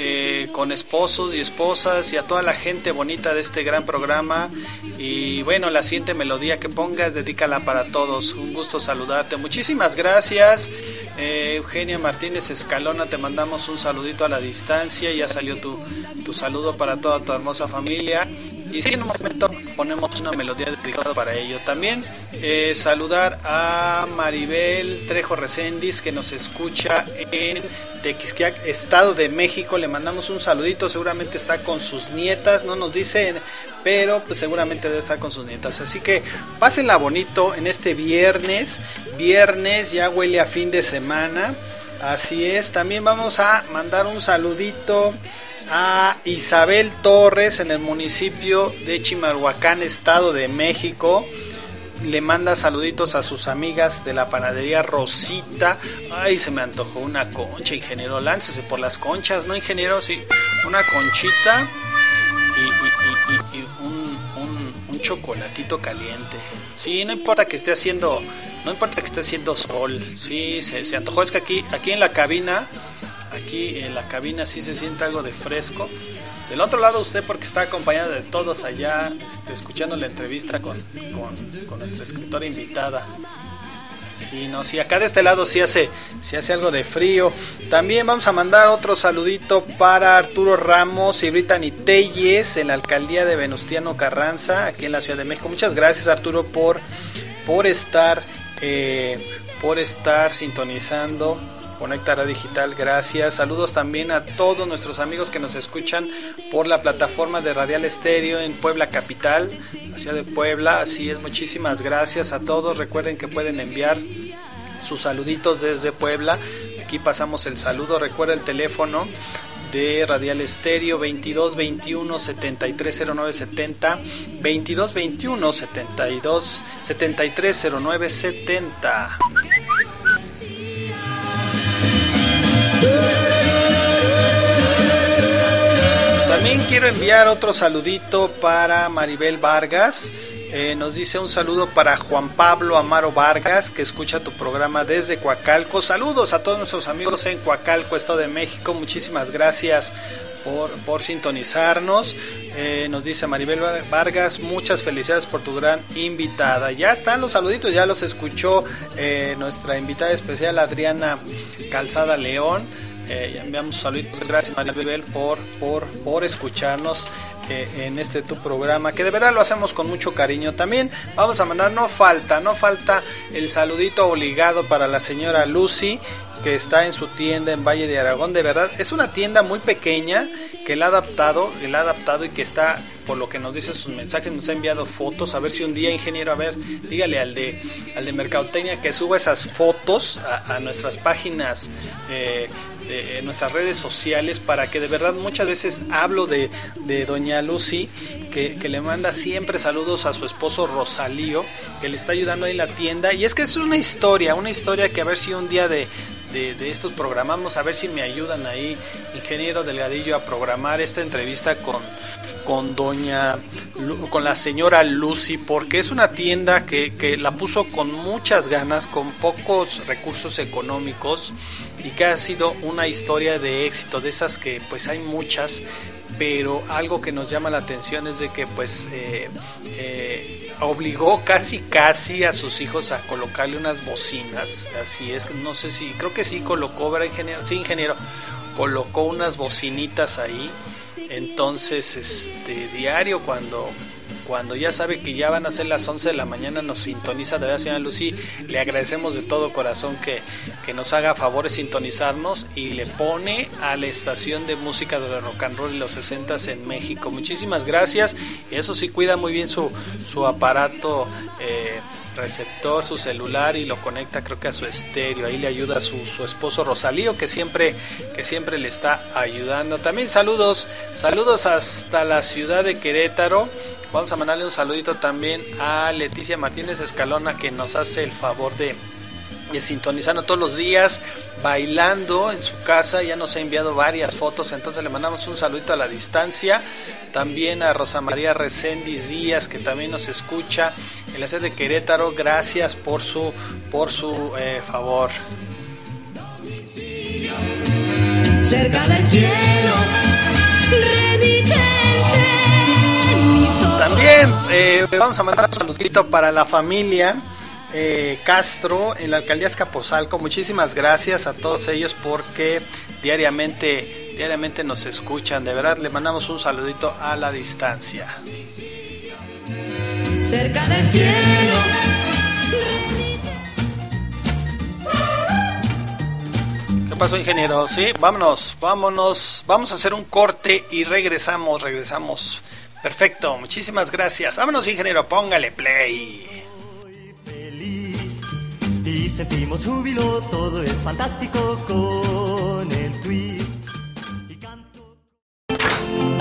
eh, con esposos y esposas y a toda la gente bonita de este gran programa. Y bueno, la siguiente melodía que pongas, dedícala para todos. Un gusto saludarte. Muchísimas gracias. Eh, Eugenia Martínez Escalona, te mandamos un saludito a la distancia. Ya salió tu, tu saludo para toda tu hermosa familia. Y sí, en un momento ponemos una melodía dedicada para ello. También eh, saludar a Maribel Trejo Recendis que nos escucha en Tequisquiac, Estado de México. Le mandamos un saludito, seguramente está con sus nietas, no nos dicen, pero pues seguramente debe estar con sus nietas. Así que pásenla bonito en este viernes. Viernes ya huele a fin de semana. Así es, también vamos a mandar un saludito a Isabel Torres en el municipio de Chimalhuacán, Estado de México. Le manda saluditos a sus amigas de la panadería Rosita. Ay, se me antojó una concha, ingeniero. Láncese por las conchas, ¿no, ingeniero? Sí, una conchita y, un- un chocolatito caliente. Sí, no importa que esté haciendo, no importa que esté haciendo sol. Sí, se, se antojó. Es que aquí, aquí en la cabina aquí en la cabina sí se siente algo de fresco. Del otro lado usted porque está acompañada de todos allá, este, escuchando la entrevista con, con, con nuestra escritora invitada. Sí, no, sí, acá de este lado sí hace, sí hace algo de frío. También vamos a mandar otro saludito para Arturo Ramos y Brittany Telles en la alcaldía de Venustiano Carranza, aquí en la Ciudad de México. Muchas gracias Arturo por, por estar, eh, por estar sintonizando Conecta Radio Digital, gracias. Saludos también a todos nuestros amigos que nos escuchan por la plataforma de Radial Estéreo en Puebla Capital, la ciudad de Puebla. Así es, muchísimas gracias a todos. Recuerden que pueden enviar sus saluditos desde Puebla. Aquí pasamos el saludo. Recuerda el teléfono de Radial Estéreo 22 21 73 09 70 22 21 72 73 09 70 También quiero enviar otro saludito para Maribel Vargas. Eh, nos dice un saludo para Juan Pablo Amaro Vargas, que escucha tu programa desde Coacalco. Saludos a todos nuestros amigos en Coacalco, Estado de México. Muchísimas gracias por, sintonizarnos. Eh, nos dice Maribel Vargas, muchas felicidades por tu gran invitada. Ya están los saluditos, ya los escuchó eh, nuestra invitada especial Adriana Calzada León. Eh, enviamos saludos, gracias Maribel por, por, por escucharnos. eh, en este tu programa, que de verdad lo hacemos con mucho cariño también. Vamos a mandar, no falta, no falta el saludito obligado para la señora Lucy, que está en su tienda en Valle de Aragón. De verdad, es una tienda muy pequeña que la ha adaptado, que la ha adaptado y que está, por lo que nos dice sus mensajes, nos ha enviado fotos. A ver si un día, ingeniero, a ver, dígale al de, al de Mercadotecnia que suba esas fotos a, nuestras páginas. Eh, de nuestras redes sociales para que de verdad muchas veces hablo de, de doña Lucy que, le manda siempre saludos a su esposo Rosalío que le está ayudando ahí en la tienda y es que es una historia una historia que a ver si un día de, de, estos programamos, a ver si me ayudan ahí, ingeniero Delgadillo, a programar esta entrevista con, con doña, con la señora Lucy, porque es una tienda que, que la puso con muchas ganas, con pocos recursos económicos y que ha sido una historia de éxito, de esas que pues hay muchas, pero algo que nos llama la atención es de que pues eh, eh, obligó casi casi a sus hijos a colocarle unas bocinas, así es, no sé si, creo que sí colocó, ¿verdad, ingeniero? Sí, ingeniero, colocó unas bocinitas ahí, entonces, este, diario cuando cuando ya sabe que ya van a ser las 11 de la mañana, nos sintoniza de verdad, señora Lucy. Le agradecemos de todo corazón que, que nos haga favor de sintonizarnos y le pone a la estación de música de rock and roll y los 60 en México. Muchísimas gracias. Y eso sí, cuida muy bien su, su aparato. Eh, receptor, su celular y lo conecta creo que a su estéreo. Ahí le ayuda a su, su, esposo Rosalío que siempre, que siempre le está ayudando. También saludos, saludos hasta la ciudad de Querétaro. Vamos a mandarle un saludito también a Leticia Martínez Escalona que nos hace el favor de, de sintonizarnos todos los días, bailando en su casa. Ya nos ha enviado varias fotos, entonces le mandamos un saludito a la distancia. También a Rosa María Recendis Díaz que también nos escucha en la sede de Querétaro. Gracias por su, por su eh, favor. Cerca del cielo, también eh, vamos a mandar un saludito para la familia eh, Castro en la alcaldía Escapozalco. Muchísimas gracias a todos ellos porque diariamente, diariamente nos escuchan. De verdad, le mandamos un saludito a la distancia. Cerca del cielo. ¿Qué pasó, ingeniero? Sí, vámonos, vámonos. Vamos a hacer un corte y regresamos, regresamos Perfecto, muchísimas gracias. Vámonos, ingeniero, póngale play. Feliz y sentimos júbilo, todo es fantástico con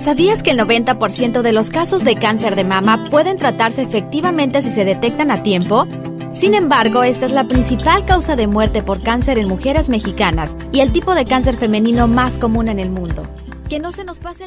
¿Sabías que el 90% de los casos de cáncer de mama pueden tratarse efectivamente si se detectan a tiempo? Sin embargo, esta es la principal causa de muerte por cáncer en mujeres mexicanas y el tipo de cáncer femenino más común en el mundo. Que no se nos pase.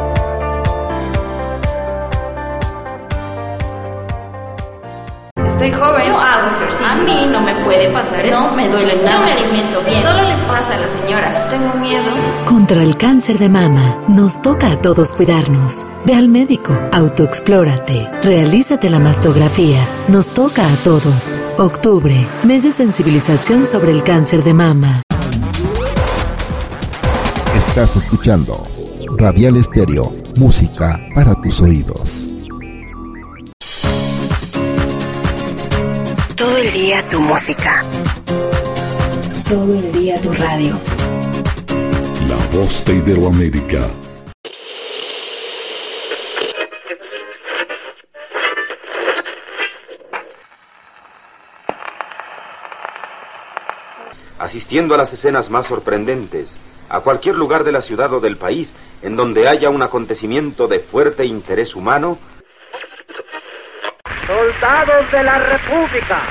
Estoy joven. Yo hago ejercicio. A mí no me puede pasar eso. No me duele nada. Yo me alimento bien. Solo le pasa a las señoras. Tengo miedo. Contra el cáncer de mama, nos toca a todos cuidarnos. Ve al médico, autoexplórate, realízate la mastografía. Nos toca a todos. Octubre, mes de sensibilización sobre el cáncer de mama. Estás escuchando Radial Estéreo música para tus oídos. El día tu música. Todo el día tu radio. La voz de Iberoamérica. asistiendo a las escenas más sorprendentes, a cualquier lugar de la ciudad o del país en donde haya un acontecimiento de fuerte interés humano. Soldados de la República,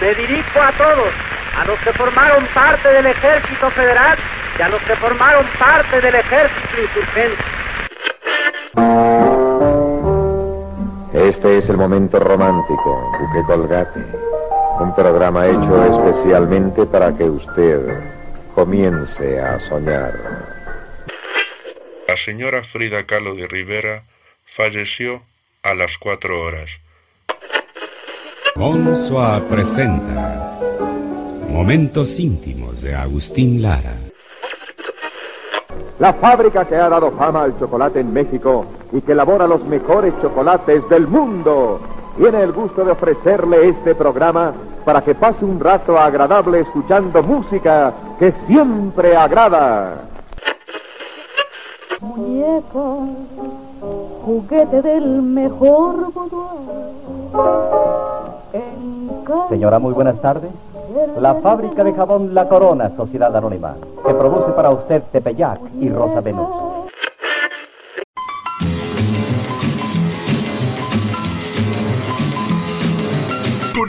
me dirijo a todos, a los que formaron parte del Ejército Federal y a los que formaron parte del Ejército Insurgente. Este es el momento romántico, Duque Colgate. Un programa hecho especialmente para que usted comience a soñar. La señora Frida Kahlo de Rivera falleció a las cuatro horas. Monsoa presenta Momentos íntimos de Agustín Lara. La fábrica que ha dado fama al chocolate en México y que elabora los mejores chocolates del mundo tiene el gusto de ofrecerle este programa para que pase un rato agradable escuchando música que siempre agrada. Muñeca, juguete del mejor Señora, muy buenas tardes. La fábrica de jabón La Corona, Sociedad Anónima, que produce para usted Tepeyac y Rosa Venus.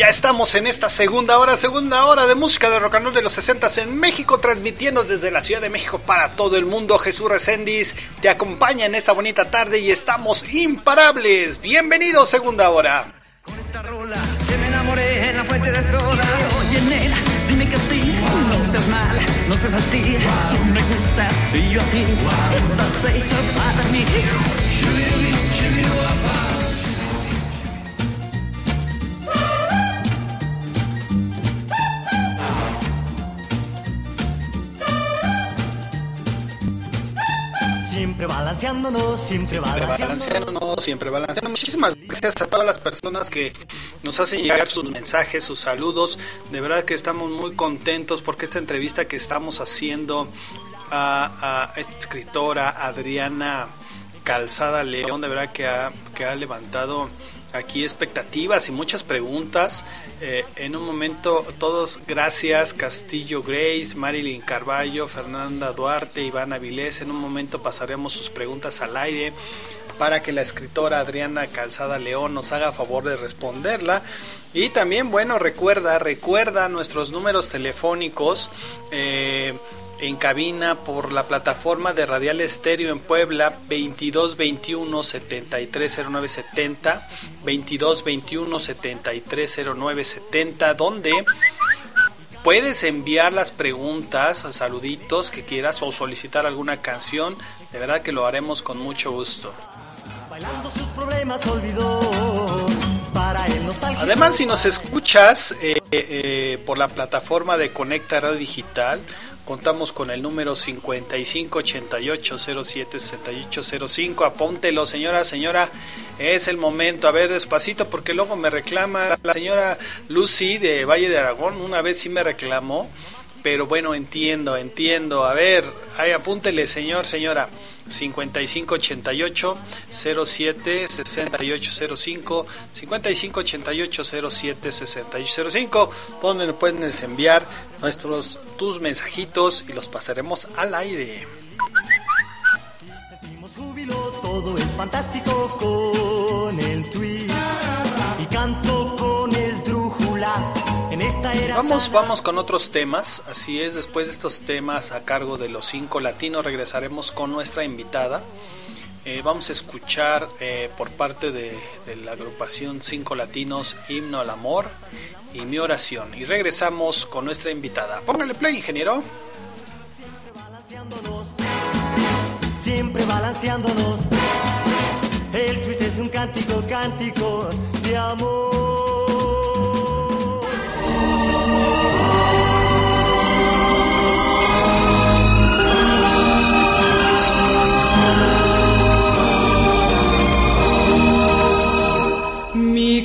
Ya estamos en esta segunda hora, segunda hora de música de rock and roll de los 60 en México, transmitiendo desde la Ciudad de México para todo el mundo. Jesús Reséndiz te acompaña en esta bonita tarde y estamos imparables. Bienvenidos, segunda hora. Con esta rola que me enamoré en la fuente de soda. Oye, nena, dime que sí. No seas mal, no seas así. Me gustas y yo a ti. Estás hecha para mí. Siempre balanceándonos, siempre balanceándonos. balanceándonos, siempre balanceándonos. Muchísimas gracias a todas las personas que nos hacen llegar sus mensajes, sus saludos. De verdad que estamos muy contentos porque esta entrevista que estamos haciendo a, a esta escritora Adriana Calzada León, de verdad que ha, que ha levantado aquí expectativas y muchas preguntas. Eh, en un momento, todos gracias, Castillo Grace, Marilyn Carballo, Fernanda Duarte, Iván Avilés. En un momento pasaremos sus preguntas al aire para que la escritora Adriana Calzada León nos haga favor de responderla. Y también, bueno, recuerda, recuerda nuestros números telefónicos. Eh, en cabina por la plataforma de Radial Estéreo en Puebla 2221 730970 2221 730970 donde puedes enviar las preguntas, saluditos que quieras o solicitar alguna canción, de verdad que lo haremos con mucho gusto. Además, si nos escuchas eh, eh, por la plataforma de Conecta Radio Digital, contamos con el número 5588076805. Apóntelo, señora, señora. Es el momento. A ver, despacito, porque luego me reclama la señora Lucy de Valle de Aragón. Una vez sí me reclamó. Pero bueno, entiendo, entiendo. A ver, ahí apúntele, señor, señora. 5588 07 6805 5588 07 6805 donde pueden enviar nuestros tus mensajitos y los pasaremos al aire. Vamos, vamos con otros temas. Así es, después de estos temas a cargo de los cinco latinos, regresaremos con nuestra invitada. Eh, vamos a escuchar eh, por parte de, de la agrupación Cinco Latinos Himno al Amor y Mi Oración. Y regresamos con nuestra invitada. Póngale play, ingeniero. siempre balanceándonos. El twist es un cántico, cántico de amor.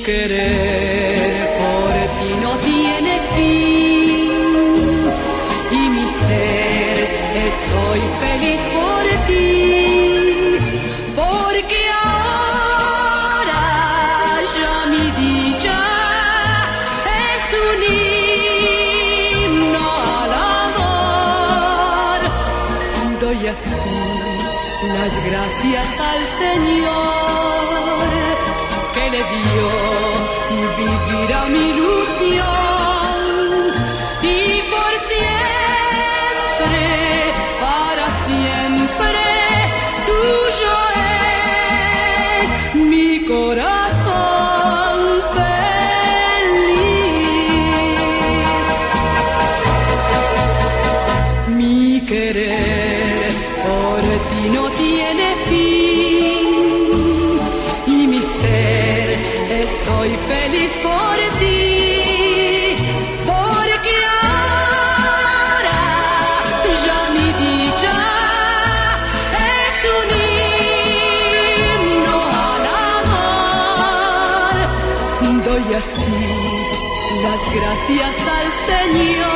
Querer por ti no tiene fin. Y mi ser es soy feliz por ti porque ahora ya mi dicha es un himno al amor. Doy así las gracias al Señor dio vivir a mi ilusión gracias al Señor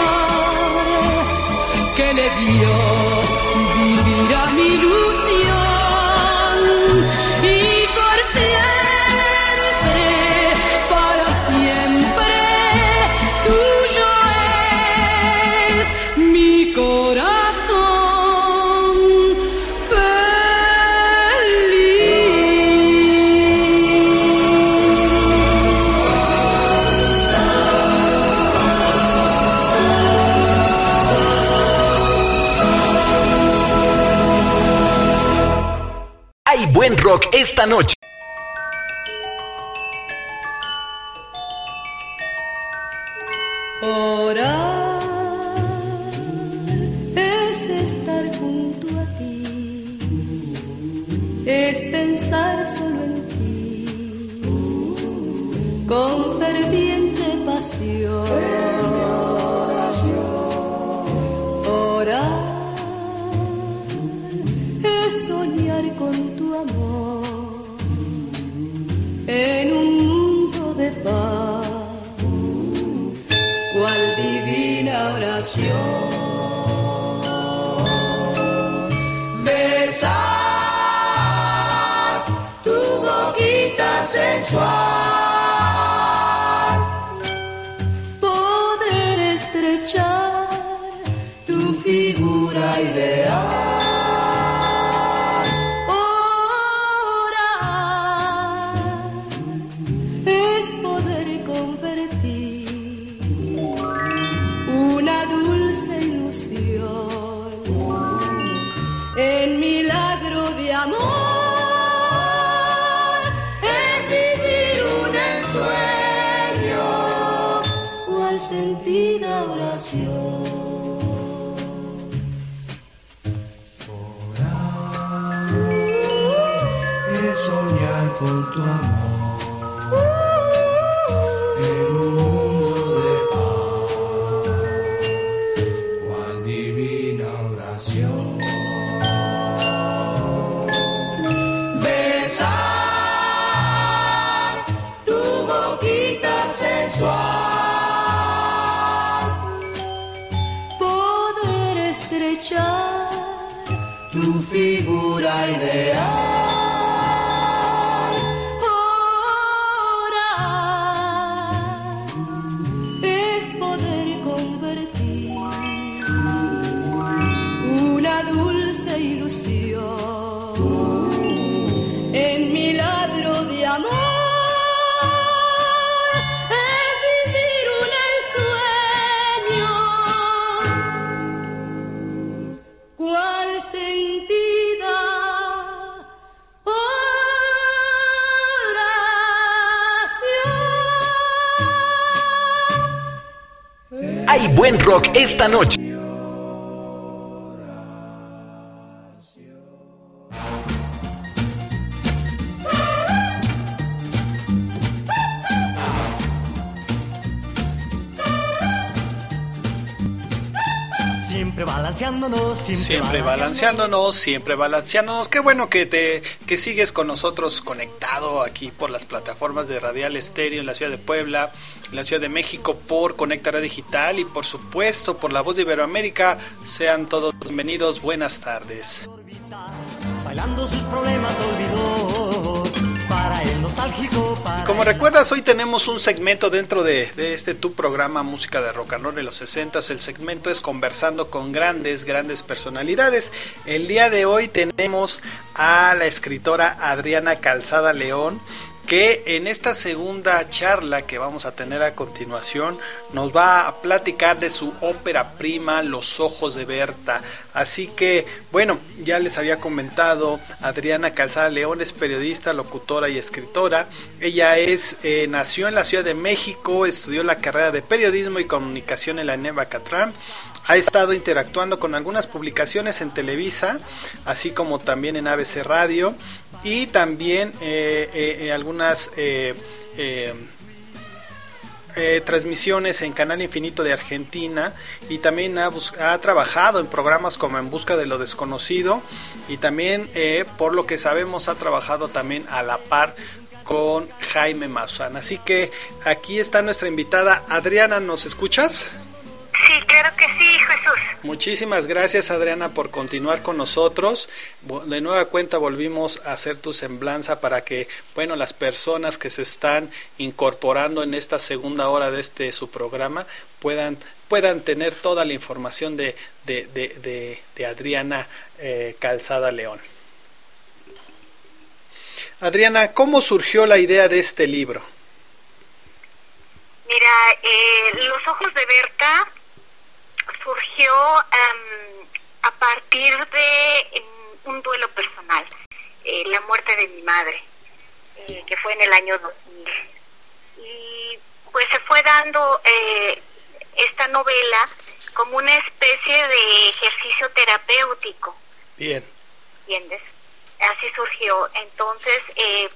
esta noche. aire. Esta noche. Siempre, Siempre balanceándonos, siempre balanceándonos. Qué bueno que te que sigues con nosotros conectado aquí por las plataformas de Radial Estéreo en la ciudad de Puebla, en la ciudad de México por Conecta Radio Digital y por supuesto por la voz de Iberoamérica. Sean todos bienvenidos, buenas tardes. Bailando sus problemas olvidó nostálgico. Para Y como recuerdas, hoy tenemos un segmento dentro de, de este tu programa Música de Rock and Roll de los 60 El segmento es conversando con grandes, grandes personalidades. El día de hoy tenemos a la escritora Adriana Calzada León que en esta segunda charla que vamos a tener a continuación nos va a platicar de su ópera prima Los Ojos de Berta. Así que, bueno, ya les había comentado, Adriana Calzada León es periodista, locutora y escritora. Ella es eh, nació en la Ciudad de México, estudió la carrera de periodismo y comunicación en la Neva Catrán. Ha estado interactuando con algunas publicaciones en Televisa, así como también en ABC Radio y también eh, eh, eh, algunas eh, transmisiones en Canal Infinito de Argentina y también ha, ha trabajado en programas como En Busca de lo Desconocido y también, eh, por lo que sabemos, ha trabajado también a la par con Jaime Maussan. Así que aquí está nuestra invitada Adriana, ¿nos escuchas? Sí, claro que sí, Jesús. Muchísimas gracias Adriana por continuar con nosotros. De nueva cuenta volvimos a hacer tu semblanza para que, bueno, las personas que se están incorporando en esta segunda hora de este su programa puedan puedan tener toda la información de, de, de, de- de Adriana eh, Calzada León. Adriana, ¿cómo surgió la idea de este libro? Mira, eh, Los Ojos de Berta surgió em, a partir de em, un duelo personal, eh, la muerte de mi madre, eh, que fue en el año 2000. Y pues se fue dando eh, esta novela como una especie de ejercicio terapéutico. Bien. ¿entiendes? Así surgió. Entonces, eh,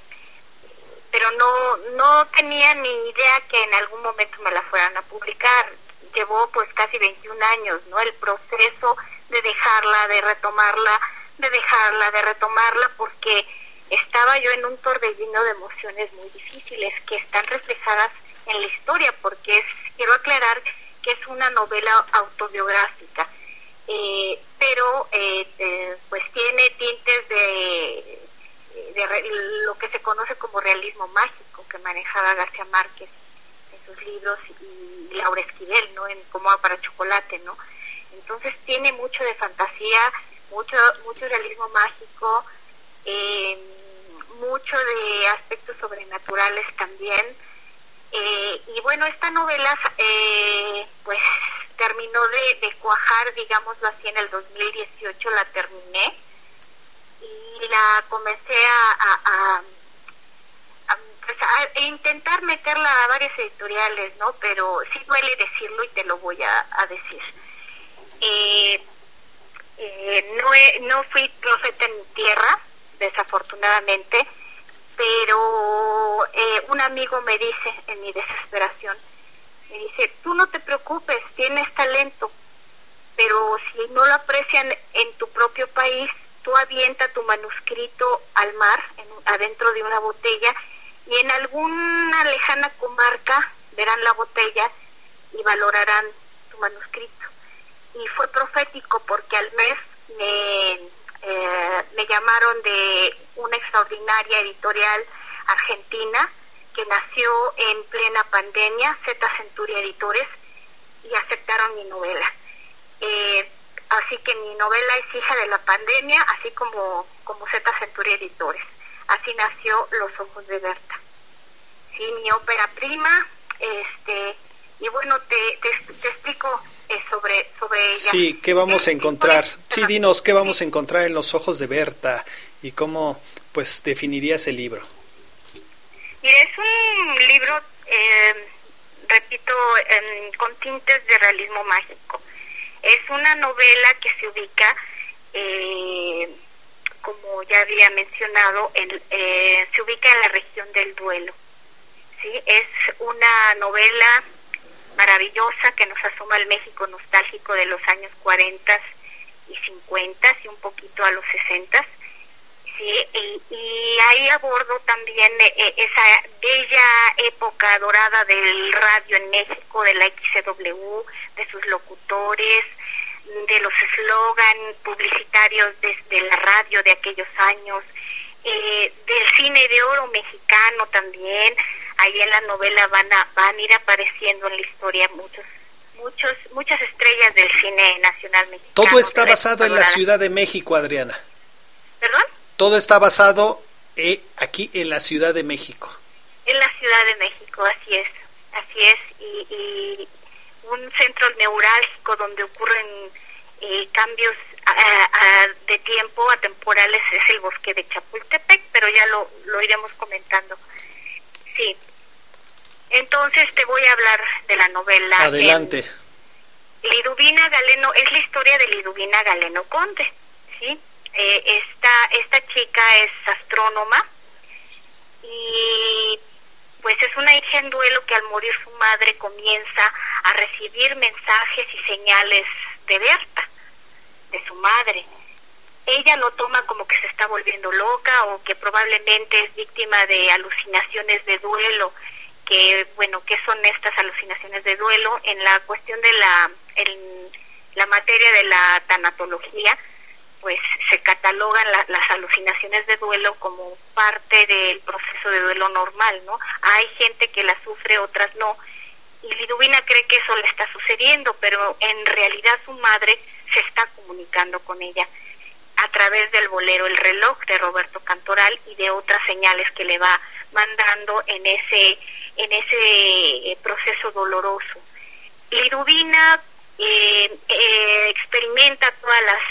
pero no, no tenía ni idea que en algún momento me la fueran a publicar. Llevó pues casi 21 años, ¿no? El proceso de dejarla, de retomarla, de dejarla, de retomarla, porque estaba yo en un torbellino de emociones muy difíciles que están reflejadas en la historia, porque es, quiero aclarar que es una novela autobiográfica eh, pero eh, eh, pues tiene tintes de, de re- lo que se conoce como realismo mágico que manejaba García Márquez sus libros y Laura Esquivel, ¿no? En Como para chocolate, ¿no? Entonces tiene mucho de fantasía, mucho mucho realismo mágico, eh, mucho de aspectos sobrenaturales también. Eh, y bueno, esta novela eh, pues terminó de, de cuajar, digámoslo así, en el 2018 la terminé y la comencé a, pues, intentar meterla a varias editoriales, ¿no? Pero sí duele decirlo y te lo voy a, a decir. Eh, eh, no, he- no fui profeta en tierra, desafortunadamente, pero eh, un amigo me dice en mi desesperación, me dice, tú no te preocupes, tienes talento, pero si no lo aprecian en tu propio país, tú avienta tu manuscrito al mar, en- adentro de una botella, y en alguna lejana comarca verán la botella y valorarán tu manuscrito. Y fue profético porque al mes me, eh, me llamaron de una extraordinaria editorial argentina que nació en plena pandemia, Z Centuria Editores, y aceptaron mi novela. Eh, así que mi novela es hija de la pandemia, así como, como Z Centuria Editores. Así nació Los Ojos de Berta. Sí, mi ópera prima, este, y bueno, te, te, te explico eh, sobre, sobre ella. Sí, ¿qué vamos a encontrar? Sí, dinos, ¿qué vamos a encontrar en los ojos de Berta y cómo pues definirías el libro? Mira, es un libro eh, repito, con tintes de realismo mágico. Es una novela que se ubica, eh, como ya había mencionado, en, eh, se ubica en la región del duelo. ¿sí? Es una novela maravillosa que nos asoma al México nostálgico de los años 40 y 50 y un poquito a los 60 sí y, ahí abordo también eh, esa bella época dorada del radio en México de la XCW de sus locutores de los eslogan publicitarios desde la radio de aquellos años eh, del cine de oro mexicano también ahí en la novela van a van a ir apareciendo en la historia muchos muchos muchas estrellas del cine nacional mexicano. Todo está basado en la Ciudad de México, Adriana. ¿Perdón? Todo está basado eh, aquí en la Ciudad de México. En la Ciudad de México, así es, así es, y, un centro neurálgico donde ocurren eh, cambios de tiempo a temporales es el bosque de Chapultepec, pero ya lo, lo iremos comentando. Sí, entonces te voy a hablar de la novela. Adelante. Liduvina Galeno es la historia de Liduvina Galeno Conde, ¿sí? Eh, esta, esta chica es astrónoma y pues es una hija en duelo que al morir su madre comienza a recibir mensajes y señales de Berta, de su madre. Ella lo toma como que se está volviendo loca o que probablemente es víctima de alucinaciones de duelo que bueno qué son estas alucinaciones de duelo en la cuestión de la en la materia de la tanatología pues se catalogan las alucinaciones de duelo como parte del proceso de duelo normal no hay gente que la sufre otras no y Liduvina cree que eso le está sucediendo pero en realidad su madre se está comunicando con ella a través del bolero El reloj de Roberto Cantoral y de otras señales que le va mandando en ese en ese eh, proceso doloroso. Liduvina eh, eh, experimenta todas las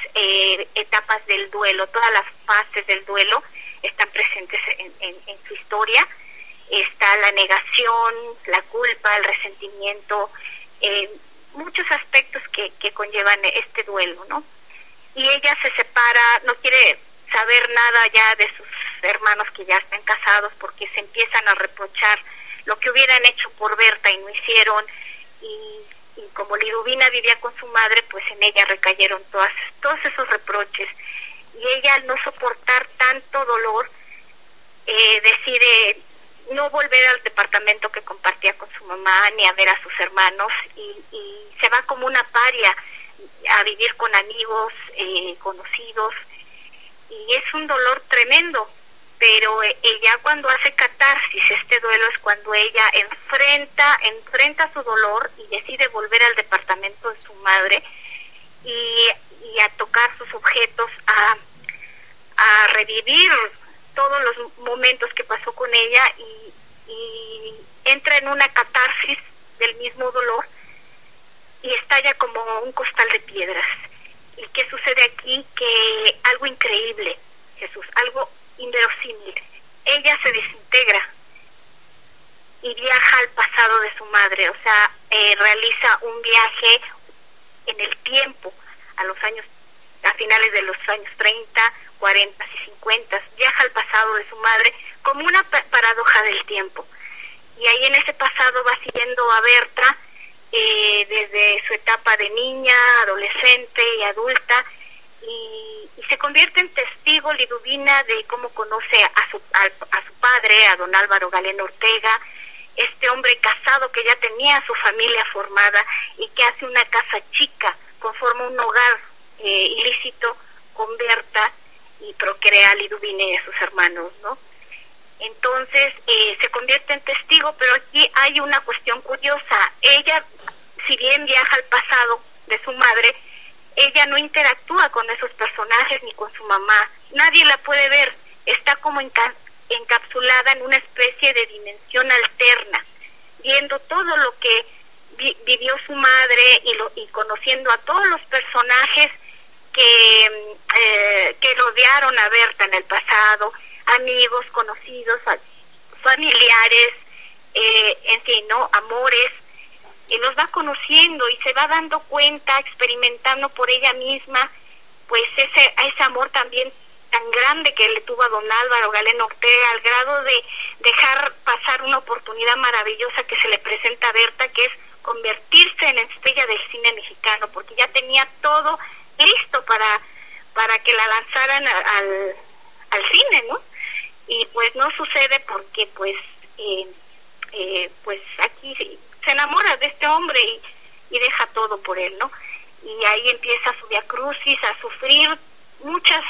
etapas del duelo, todas las fases del duelo están presentes en, su historia. Está la negación, la culpa, el resentimiento, muchos aspectos que, que conllevan este duelo, ¿no? Y ella se separa, no quiere saber nada ya de sus hermanos que ya están casados porque se empiezan a reprochar lo que hubieran hecho por Berta y no hicieron y, como Liduvina vivía con su madre pues en ella recayeron todas, todos esos reproches. Y ella al no soportar tanto dolor eh, decide no volver al departamento que compartía con su mamá ni a ver a sus hermanos y, se va como una paria a vivir con amigos eh, conocidos. Y es un dolor tremendo pero ella cuando hace catarsis, este duelo es cuando ella enfrenta, enfrenta su dolor y decide volver al departamento de su madre y, a tocar sus objetos, a, a revivir todos los momentos que pasó con ella y, y entra en una catarsis del mismo dolor y estalla como un costal de piedras. ¿Y qué sucede aquí? Que algo increíble, Jesús, algo inverosímil. Ella se desintegra y viaja al pasado de su madre, o sea, eh, realiza un viaje en el tiempo, a los años, a finales de los años 30, 40 y 50, viaja al pasado de su madre como una paradoja del tiempo. Y ahí en ese pasado va siguiendo a Berta eh, desde su etapa de niña, adolescente y adulta, y, se convierte en testigo Liduvina de cómo conoce a su, a, su padre, a don Álvaro Galeno Ortega, este hombre casado que ya tenía su familia formada y que hace una casa chica, conforma un hogar eh, ilícito con y procrea a Liduvina y a sus hermanos, ¿no? Entonces eh, se convierte en testigo, pero aquí hay una cuestión curiosa. Ella, si bien viaja al pasado de su madre, ella no interactúa con esos personajes ni con su mamá. Nadie la puede ver. Está como encapsulada en una especie de dimensión alterna, viendo todo lo que vivió su madre y, lo, y conociendo a todos los personajes que, eh, que rodearon a Berta en el pasado, amigos, conocidos, familiares, eh, en fin, ¿no? Amores eh, los va conociendo y se va dando cuenta, experimentando por ella misma, pues ese, ese amor también tan grande que le tuvo a don Álvaro Galeno Ortega, al grado de dejar pasar una oportunidad maravillosa que se le presenta a Berta, que es convertirse en estrella del cine mexicano, porque ya tenía todo listo para, para que la lanzaran al, al cine, ¿no? Y pues no sucede porque pues eh, eh, pues aquí se enamora de este hombre y, y deja todo por él, ¿no? Y ahí empieza su crucis a sufrir muchas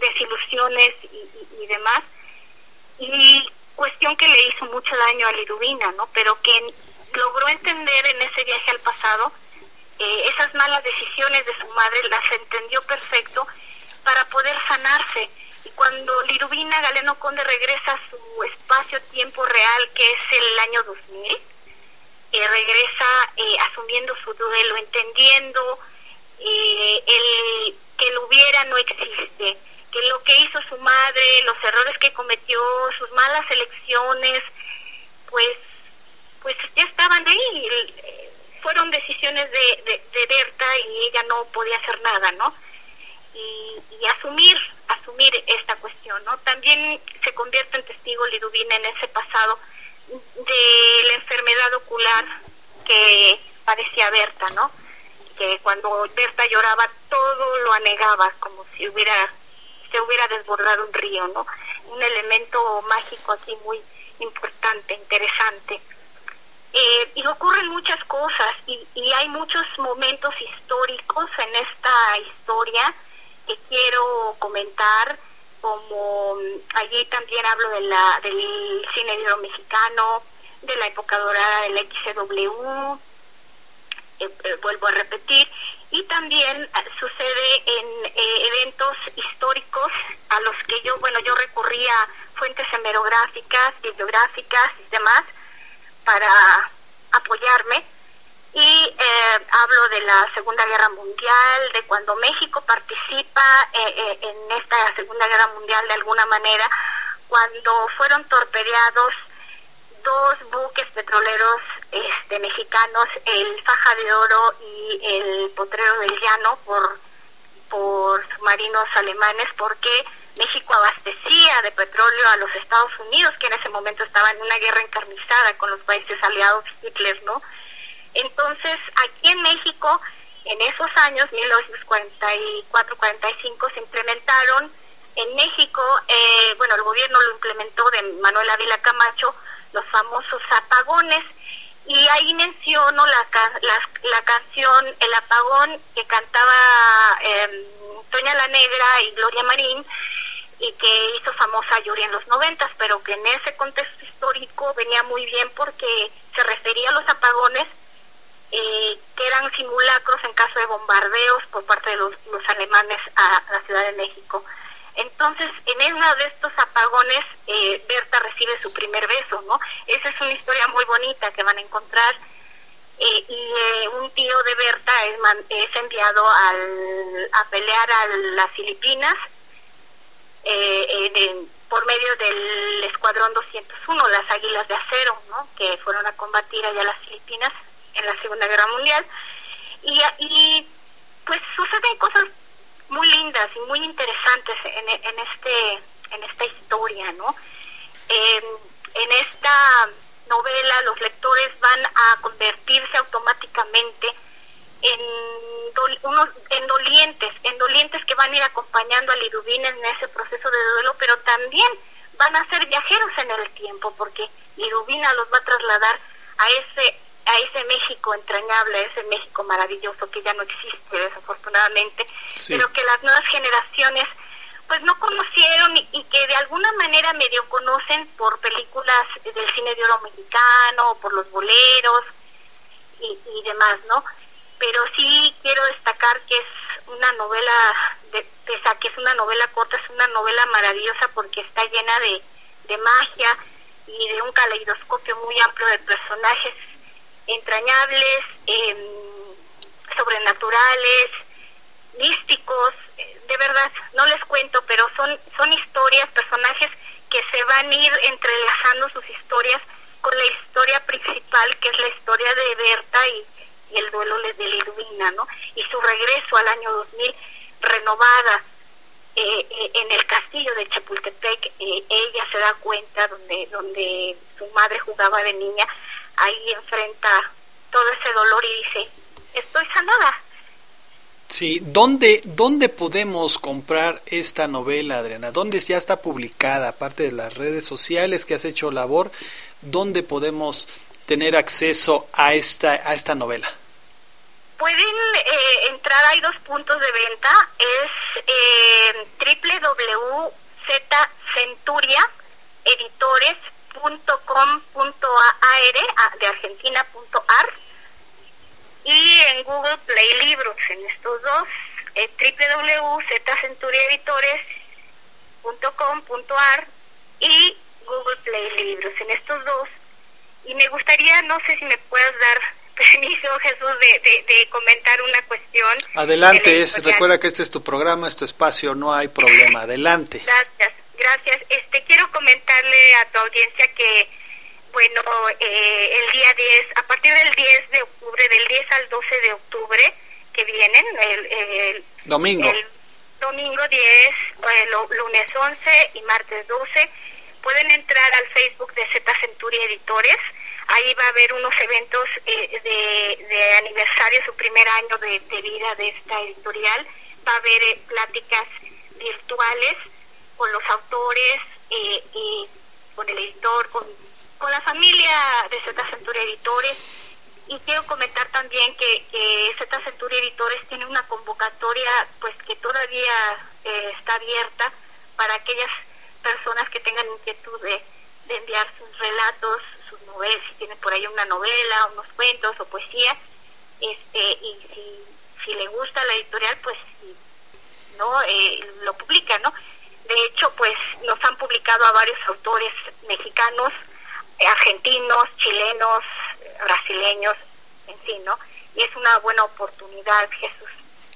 desilusiones y, y, demás. Y cuestión que le hizo mucho daño a Liduvina, ¿no? Pero que logró entender en ese viaje al pasado eh, esas malas decisiones de su madre, las entendió perfecto para poder sanarse. Y cuando Liduvina Galeno Conde regresa a su espacio-tiempo real, que es el año 2000, eh, regresa eh, asumiendo su duelo, entendiendo eh, el que lo hubiera no existe, que lo que hizo su madre, los errores que cometió, sus malas elecciones, pues, pues ya estaban ahí. Fueron decisiones de, de, Berta y ella no podía hacer nada, ¿no? Y, y, asumir, asumir esta cuestión, ¿no? También se convierte en testigo Liduvina en ese pasado de la enfermedad ocular que padecía Berta, ¿no? Que cuando Berta lloraba todo lo anegaba como si hubiera se hubiera desbordado un río, ¿no? Un elemento mágico así muy importante, interesante. Eh, y ocurren muchas cosas y, y hay muchos momentos históricos en esta historia que quiero comentar como mm, allí también hablo de la, del cine negro mexicano, de la época dorada del XCW, eh, eh, vuelvo a repetir, y también eh, sucede en eventos históricos a los que yo, bueno, yo recurría fuentes hemerográficas, bibliográficas y demás para apoyarme y eh, hablo de la Segunda Guerra Mundial, de cuando México participa eh, eh, en esta Segunda Guerra Mundial de alguna manera, cuando fueron torpedeados dos buques petroleros este, mexicanos, el Faja de Oro y el Potrero del Llano, por, por submarinos alemanes, porque México abastecía de petróleo a los Estados Unidos, que en ese momento estaban en una guerra encarnizada con los países aliados Hitler, ¿no? Entonces, aquí en México, en esos años, 1944-45, se implementaron en México, eh, bueno, el gobierno lo implementó de Manuel Ávila Camacho, los famosos apagones, y ahí menciono la, la, la canción El apagón que cantaba eh, Toña la Negra y Gloria Marín, y que hizo famosa Yuri en los noventas, pero que en ese contexto histórico venía muy bien porque se refería a los apagones eh, que eran simulacros en caso de bombardeos por parte de los, alemanes a, la Ciudad de México. Entonces, en uno de estos apagones, eh, Berta recibe su primer beso, ¿no? Esa es una historia muy bonita que van a encontrar. Eh, y un tío de Berta es, es enviado al, a pelear a las Filipinas por medio del Escuadrón 201, las Águilas de Acero, ¿no? Que fueron a combatir allá las Filipinas en la Segunda Guerra Mundial. Y, y pues suceden cosas muy lindas y muy interesantes en, en este en esta historia, ¿no? en esta novela los lectores van a convertirse automáticamente en, unos, en dolientes, en dolientes que van a ir acompañando a Liduvina en ese proceso de duelo, pero también van a ser viajeros en el tiempo, porque Liduvina los va a trasladar a ese a ese México entrañable, a ese México maravilloso que ya no existe desafortunadamente, pero que las nuevas generaciones pues no conocieron y, que de alguna manera medio conocen por películas del cine de oro mexicano, por los boleros y, y demás, ¿no? Pero sí quiero destacar que es una novela, de, pese a que es una novela corta, es una novela maravillosa porque está llena de, de magia y de un caleidoscopio muy amplio de personajes entrañables, eh, sobrenaturales, místicos, de verdad, no les cuento, pero son, son historias, personajes que se van a ir entrelazando sus historias con la historia principal principal, que es la historia de Berta y, el duelo de Lidwina, ¿no? Y su regreso al año 2000, renovada eh, eh, en el castillo de Chapultepec, eh, ella se da cuenta donde, donde su madre jugaba de niña, ahí enfrenta todo ese dolor y dice, estoy sanada. Sí, ¿dónde, ¿dónde podemos comprar esta novela, Adriana? ¿Dónde ya está publicada, aparte de las redes sociales que has hecho labor? ¿Dónde podemos tener acceso a esta, a esta novela? Pueden eh, entrar, hay dos puntos de venta, es eh, www.zcenturiaeditores.com.ar de argentina.ar y en Google Play Libros, en estos dos, eh, www.zcenturiaeditores.com.ar y Google Play Libros, en estos dos. Y me gustaría, no sé si me puedas dar permiso, Jesús, de, de, comentar una cuestión. Adelante, es, recuerda que este es tu programa, este espacio, no hay problema. Adelante. Gracias, gracias. Este, quiero comentarle a tu audiencia que bueno, eh, el día 10, a partir del 10 de octubre, del 10 al 12 de octubre que vienen, el, domingo. El domingo 10, eh, lunes 11 y martes 12, pueden entrar al Facebook de Z Centuria Editores. Ahí va a haber unos eventos eh, de, de, aniversario, su primer año de, vida de esta editorial. Va a haber pláticas virtuales con los autores y con el editor, con con la familia de Z Centuria Editores y quiero comentar también que, que Z Centuria Editores tiene una convocatoria pues que todavía eh, está abierta para aquellas personas que tengan inquietud de, enviar sus relatos, sus novelas, si tienen por ahí una novela, unos cuentos o poesía, este, y si, si le gusta la editorial, pues no eh, lo publica, ¿no? De hecho, pues nos han publicado a varios autores mexicanos, argentinos, chilenos, brasileños, en fin, ¿no? Y es una buena oportunidad, Jesús.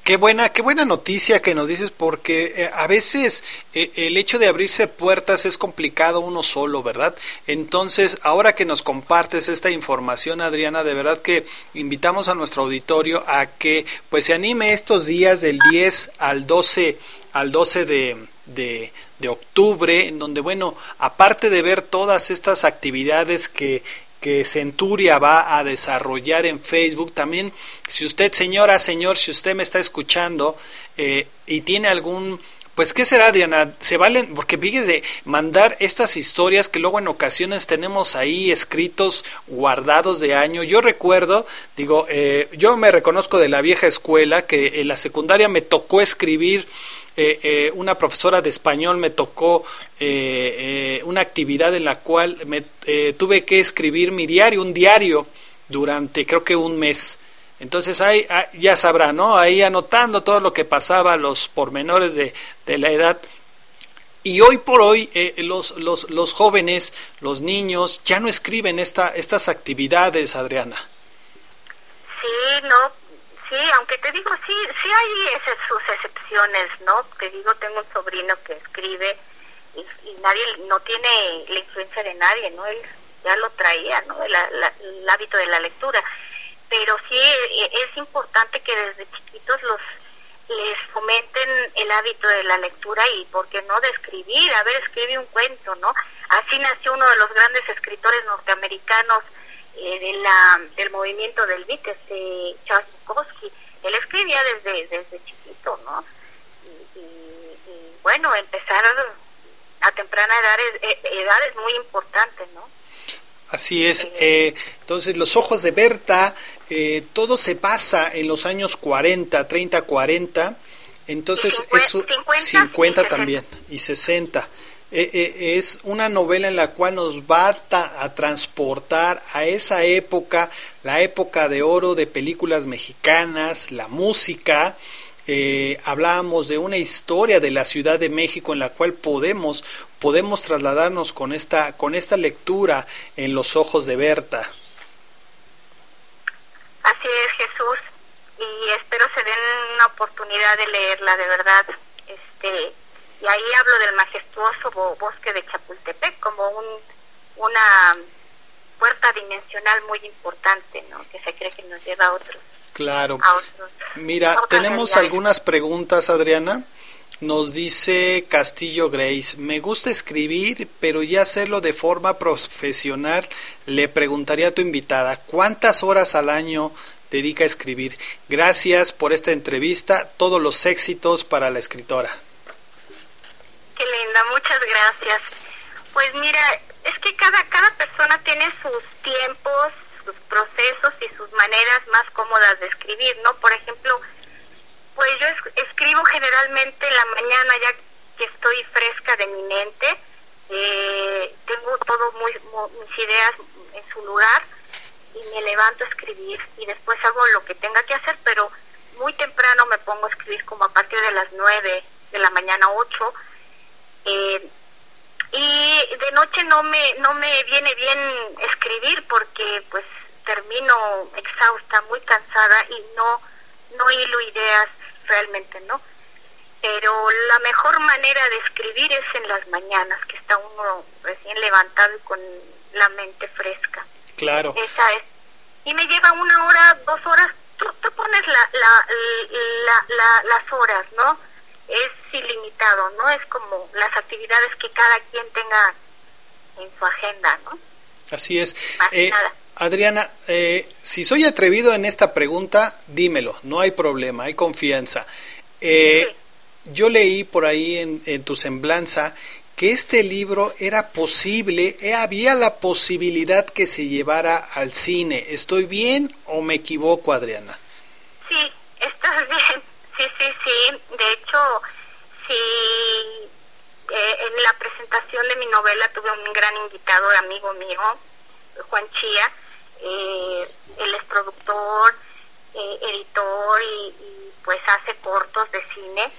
Qué buena, qué buena noticia que nos dices porque eh, a veces eh, el hecho de abrirse puertas es complicado uno solo, ¿verdad? Entonces, ahora que nos compartes esta información, Adriana, de verdad que invitamos a nuestro auditorio a que pues se anime estos días del 10 al 12 al 12 de, de, de octubre, en donde, bueno, aparte de ver todas estas actividades que, que Centuria va a desarrollar en Facebook. También, si usted, señora, señor, si usted me está escuchando eh, y tiene algún pues, ¿qué será, Diana? Se valen, porque fíjese, mandar estas historias que luego en ocasiones tenemos ahí escritos guardados de año. Yo recuerdo, digo, eh, yo me reconozco de la vieja escuela que en la secundaria me tocó escribir eh, eh, una profesora de español me tocó eh, una actividad en la cual me tuve que escribir mi diario, un diario, durante creo que un mes. Entonces ahí ah, ya sabrá, ¿no? Ahí anotando todo lo que pasaba, los pormenores de, de la edad. Y hoy por hoy los, los, los jóvenes, los niños, ya no escriben esta, estas actividades, Adriana. Sí, no, Sí, aunque te digo, sí, sí hay esas, sus excepciones, ¿no? Te digo, tengo un sobrino que escribe y, nadie, no tiene la influencia de nadie, ¿no? Él ya lo traía, ¿no? El, hábito de la lectura. Pero sí e, es importante que desde chiquitos los les fomenten el hábito de la lectura y, ¿por qué no?, de escribir. A ver, escribe un cuento, ¿no? Así nació uno de los grandes escritores norteamericanos, eh, de la, del movimiento del beat, este Charles Bukowski. Él escribía desde, desde chiquito, ¿no? Y, bueno, empezar a temprana edad es, eh, edad es muy importante, ¿no? Así es. Eh, entonces, los ojos de Berta, eh, todo se pasa en los años 40, 30, 40. Entonces, es 50, también y 60. Eh, eh, es una novela en la cual nos va a, transportar a esa época, la época de oro de películas mexicanas, la música. Eh, hablábamos de una historia de la Ciudad de México en la cual podemos podemos trasladarnos con esta con esta lectura en los ojos de Berta. Así es, Jesús, y espero se den una oportunidad de leerla de verdad. Este, y ahí hablo del majestuoso bosque de Chapultepec como un, una puerta dimensional muy importante, ¿no? Que se cree que nos lleva a otros. Claro. A otros Mira, a tenemos algunas preguntas, Adriana. Nos dice Castillo Grace, me gusta escribir, pero ya hacerlo de forma profesional. Le preguntaría a tu invitada, ¿cuántas horas al año dedica a escribir? Gracias por esta entrevista, todos los éxitos para la escritora. Qué linda, muchas gracias. Pues mira, es que cada, cada persona tiene sus tiempos, sus procesos y sus maneras más cómodas de escribir, ¿no? Por ejemplo, pues yo es- escribo generalmente en la mañana ya que estoy fresca de mi mente, eh, tengo todo muy, mu- mis ideas en su lugar y me levanto a escribir y después hago lo que tenga que hacer, pero muy temprano me pongo a escribir como a partir de las 9 de la mañana 8 eh, y de noche no me no me viene bien escribir porque pues termino exhausta muy cansada y no no hilo ideas realmente no pero la mejor manera de escribir es en las mañanas que está uno recién levantado y con la mente fresca. Claro. esa es. Y me lleva una hora dos horas tú, tú pones la, la, la, la- las horas no es ilimitado no es como las actividades que cada quien tenga en su agenda no Así es. Eh, nada. Adriana, eh, si soy atrevido en esta pregunta, dímelo, no hay problema, hay confianza. Eh, Yo leí por ahí en, en tu semblanza que este libro era posible, eh, había la posibilidad que se llevara al cine. ¿Estoy bien o me equivoco, Adriana? Sí, estás bien. Sí, sí, sí. De hecho, sí, eh, en la presentación de mi novela tuve un gran invitado, amigo mío, Juan Chía. Eh, él es productor, eh, editor y, pues hace cortos de cine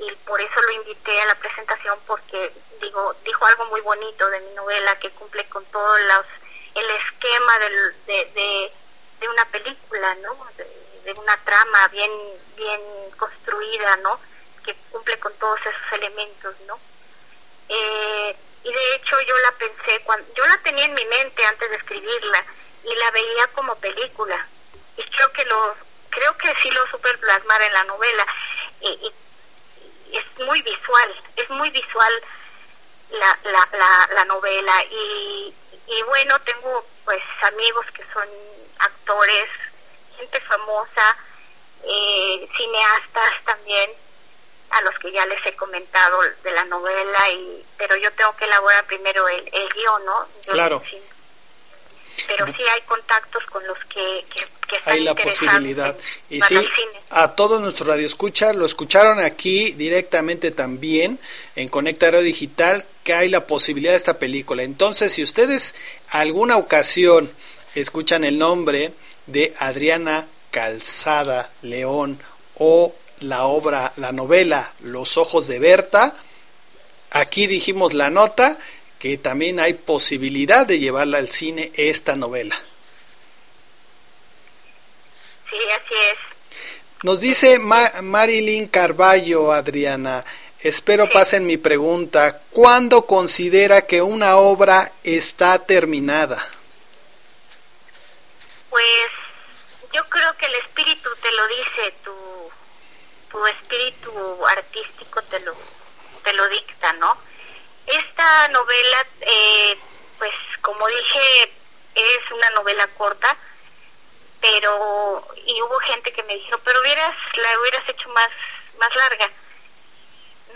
y por eso lo invité a la presentación porque digo dijo algo muy bonito de mi novela que cumple con todos los el esquema del, de, de, de una película no de, de una trama bien bien construida no que cumple con todos esos elementos no eh, y de hecho yo la pensé cuando yo la tenía en mi mente antes de escribirla y la veía como película. Y creo que lo creo que sí lo supe plasmar en la novela. Y, y es muy visual, es muy visual la, la, la, la novela. Y, y bueno, tengo pues amigos que son actores, gente famosa, eh, cineastas también, a los que ya les he comentado de la novela, y pero yo tengo que elaborar primero el, el guion, ¿no? Yo Claro. sí, pero sí hay contactos con los que, que, que están Hay la posibilidad. en- Y sí, a todos nuestros radioescuchas, lo escucharon aquí directamente también en Conecta Radio Digital, que hay la posibilidad de esta película. Entonces, si ustedes alguna ocasión escuchan el nombre de Adriana Calzada León o la obra, la novela Los Ojos de Berta, aquí dijimos la nota que también hay posibilidad de llevarla al cine esta novela. Sí, así es. Nos dice Ma- Marilyn Carballo, Adriana. Espero pasen mi pregunta. ¿Cuándo considera que una obra está terminada? Pues yo creo que el espíritu te lo dice, tu, tu espíritu artístico te lo, te lo dicta, ¿no? Esta novela, eh, pues como dije, es una novela corta, pero y hubo gente que me dijo, pero hubieras la hubieras hecho más más larga.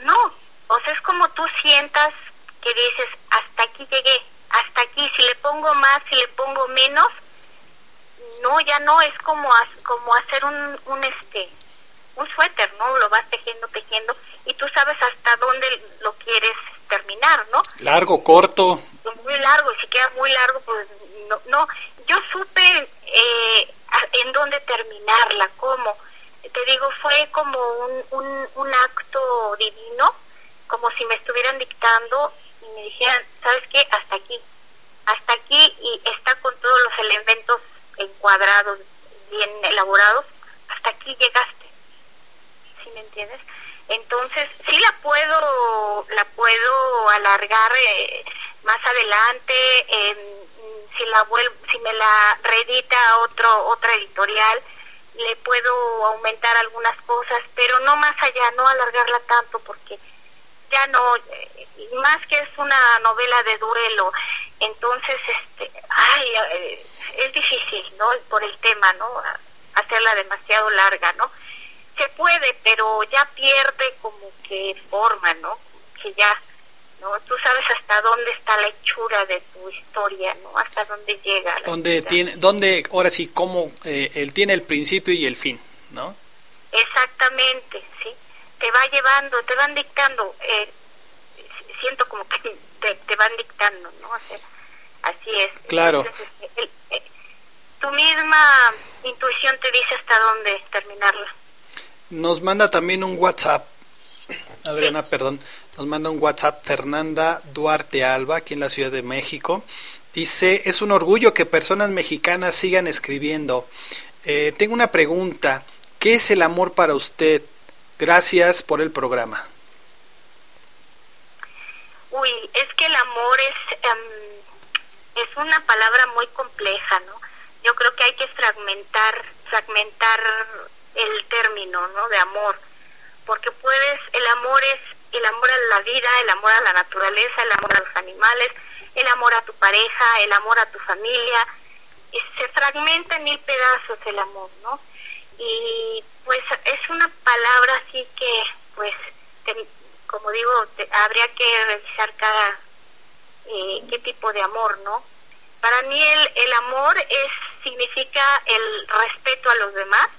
No, o sea, es como tú sientas que dices, hasta aquí llegué, hasta aquí, si le pongo más, si le pongo menos, no, ya no, es como, como hacer un, un, este, un suéter, ¿no? Lo vas tejiendo, tejiendo, y tú sabes hasta dónde lo quieres terminar, ¿no? Largo, corto. muy largo y si queda muy largo pues no, no. yo supe eh, en dónde terminarla cómo te digo fue como un, un, un acto divino como si me estuvieran dictando y me dijeran sabes qué hasta aquí hasta aquí y está con todos los elementos encuadrados bien elaborados hasta aquí llegaste ¿sí me entiendes? Entonces, sí la puedo, la puedo alargar eh, más adelante, si la vuelvo, si me la reedita otro otra editorial, le puedo aumentar algunas cosas, pero no más allá, no alargarla tanto porque ya no, eh, más que es una novela de duelo, entonces, este, ay, eh, es difícil, ¿no? Por el tema, ¿no? Hacerla demasiado larga, ¿no? Se puede, pero ya pierde como que forma, ¿no? Que ya, ¿no? Tú sabes hasta dónde está la hechura de tu historia, ¿no? Hasta dónde llega. donde tiene, donde, ahora sí, cómo eh, él tiene el principio y el fin, ¿no? Exactamente, sí. Te va llevando, te van dictando, eh, siento como que te, te van dictando, ¿no? O sea, así es. Claro. Este, eh, tu misma intuición te dice hasta dónde terminarla. Nos manda también un WhatsApp, Adriana, perdón, nos manda un WhatsApp Fernanda Duarte Alba, aquí en la Ciudad de México. Dice, es un orgullo que personas mexicanas sigan escribiendo. Eh, tengo una pregunta, ¿qué es el amor para usted? Gracias por el programa. Uy, es que el amor es, um, es una palabra muy compleja, ¿no? Yo creo que hay que fragmentar, fragmentar el término, ¿no? De amor, porque puedes, el amor es el amor a la vida, el amor a la naturaleza, el amor a los animales, el amor a tu pareja, el amor a tu familia, y se fragmenta en mil pedazos el amor, ¿no? Y pues es una palabra así que, pues, como digo, habría que revisar cada, eh, qué tipo de amor, ¿no? Para mí el, el amor es significa el respeto a los demás,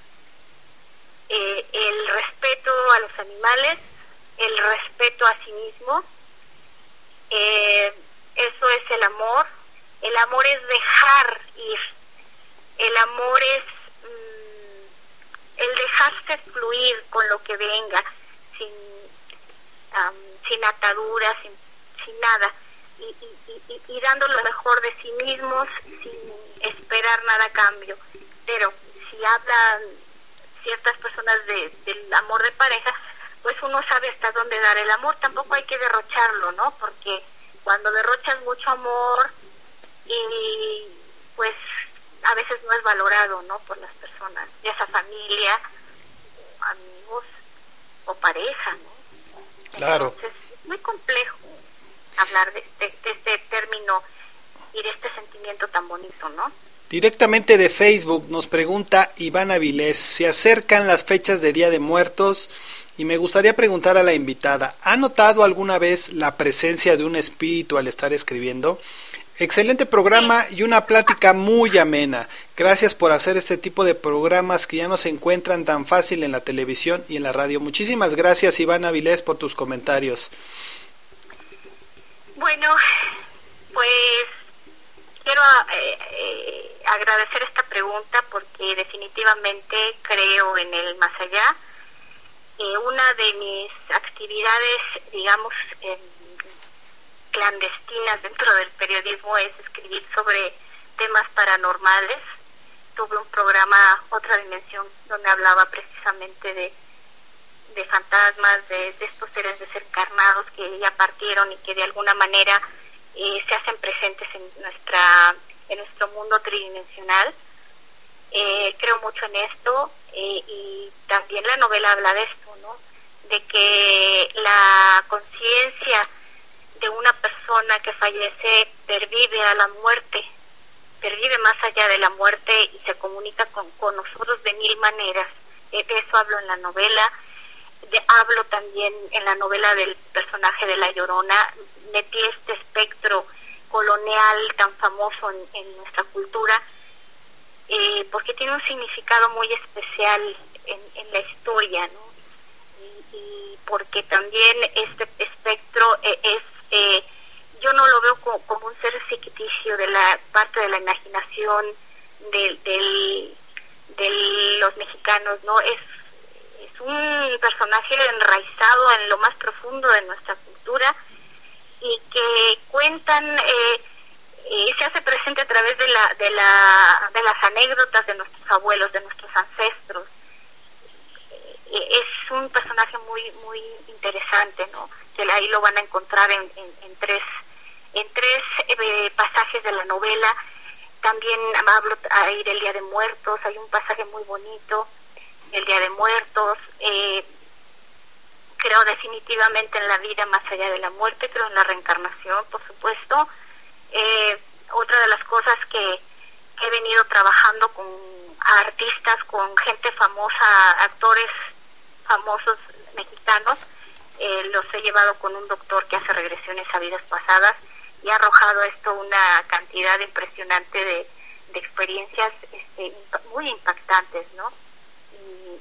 eh, el respeto a los animales, el respeto a sí mismo. Eh, eso es el amor. El amor es dejar ir. El amor es mm, el dejarse fluir con lo que venga, sin, sin ataduras, sin, sin nada. Y, y, y, dando lo mejor de sí mismos sin esperar nada a cambio. Pero si hablan ciertas personas de, del amor de pareja, pues uno sabe hasta dónde dar el amor, tampoco hay que derrocharlo, ¿no? Porque cuando derrochas mucho amor y pues a veces no es valorado, ¿no? Por las personas, ya sea familia, amigos o pareja, ¿no? Claro. Entonces, es muy complejo hablar de este, término y de este sentimiento tan bonito, ¿no? Directamente de Facebook nos pregunta Iván Avilés, se acercan las fechas de Día de Muertos y me gustaría preguntar a la invitada, ¿ha notado alguna vez la presencia de un espíritu al estar escribiendo? Excelente programa y una plática muy amena. Gracias por hacer este tipo de programas que ya no se encuentran tan fácil en la televisión y en la radio. Muchísimas gracias Iván Avilés por tus comentarios. Bueno, pues quiero eh, eh, agradecer esta pregunta porque definitivamente creo en el más allá. Eh, una de mis actividades, digamos, clandestinas dentro del periodismo es escribir sobre temas paranormales. Tuve un programa, Otra Dimensión, donde hablaba precisamente de, de fantasmas, de, estos seres desencarnados que ya partieron y que de alguna manera eh, se hacen presentes en nuestra en nuestro mundo tridimensional. Eh, creo mucho en esto eh, y también la novela habla de esto, ¿no? De que la conciencia de una persona que fallece pervive a la muerte, pervive más allá de la muerte y se comunica con, con nosotros de mil maneras. de eso hablo en la novela. De, hablo también en la novela del personaje de La Llorona, metí este espectro colonial tan famoso en, nuestra cultura, eh, porque tiene un significado muy especial en, la historia, ¿no? Y, porque también este espectro eh, es, eh, yo no lo veo como, un ser ficticio de la parte de la imaginación de, del, de los mexicanos, ¿no? Es un personaje enraizado en lo más profundo de nuestra cultura y que cuentan eh, y se hace presente a través de la de la de las anécdotas de nuestros abuelos de nuestros ancestros. Eh, es un personaje muy muy interesante no que ahí lo van a encontrar en, en, en tres en tres eh, pasajes de la novela. También hablo a ir el Día de Muertos, hay un pasaje muy bonito, el Día de Muertos. Eh, creo definitivamente en la vida más allá de la muerte, creo en la reencarnación, por supuesto. Eh, otra de las cosas que, he venido trabajando con artistas, con gente famosa, actores famosos mexicanos, eh, los he llevado con un doctor que hace regresiones a vidas pasadas y ha arrojado esto una cantidad impresionante de, experiencias este, muy impactantes, ¿no?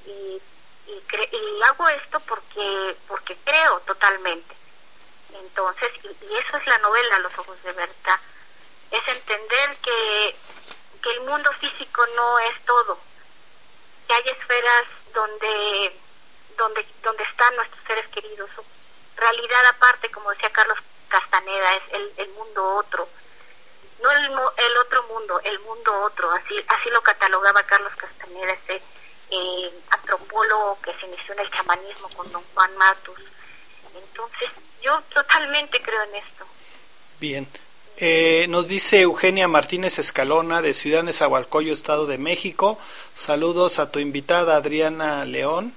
Y, y, hago esto porque porque creo totalmente. Entonces, y, eso es la novela Los Ojos de Berta, es entender que, que el mundo físico no es todo, que hay esferas donde donde donde están nuestros seres queridos, realidad aparte, como decía Carlos Castaneda, es el, el mundo otro. No el, el otro mundo, el mundo otro, así, así lo catalogaba Carlos Castaneda, ese eh, antropólogo que se inició en el chamanismo con don Juan Matus. Entonces, yo totalmente creo en esto. Bien. Eh, nos dice Eugenia Martínez Escalona de Ciudad Nezahualcóyotl, Estado de México. Saludos a tu invitada Adriana León.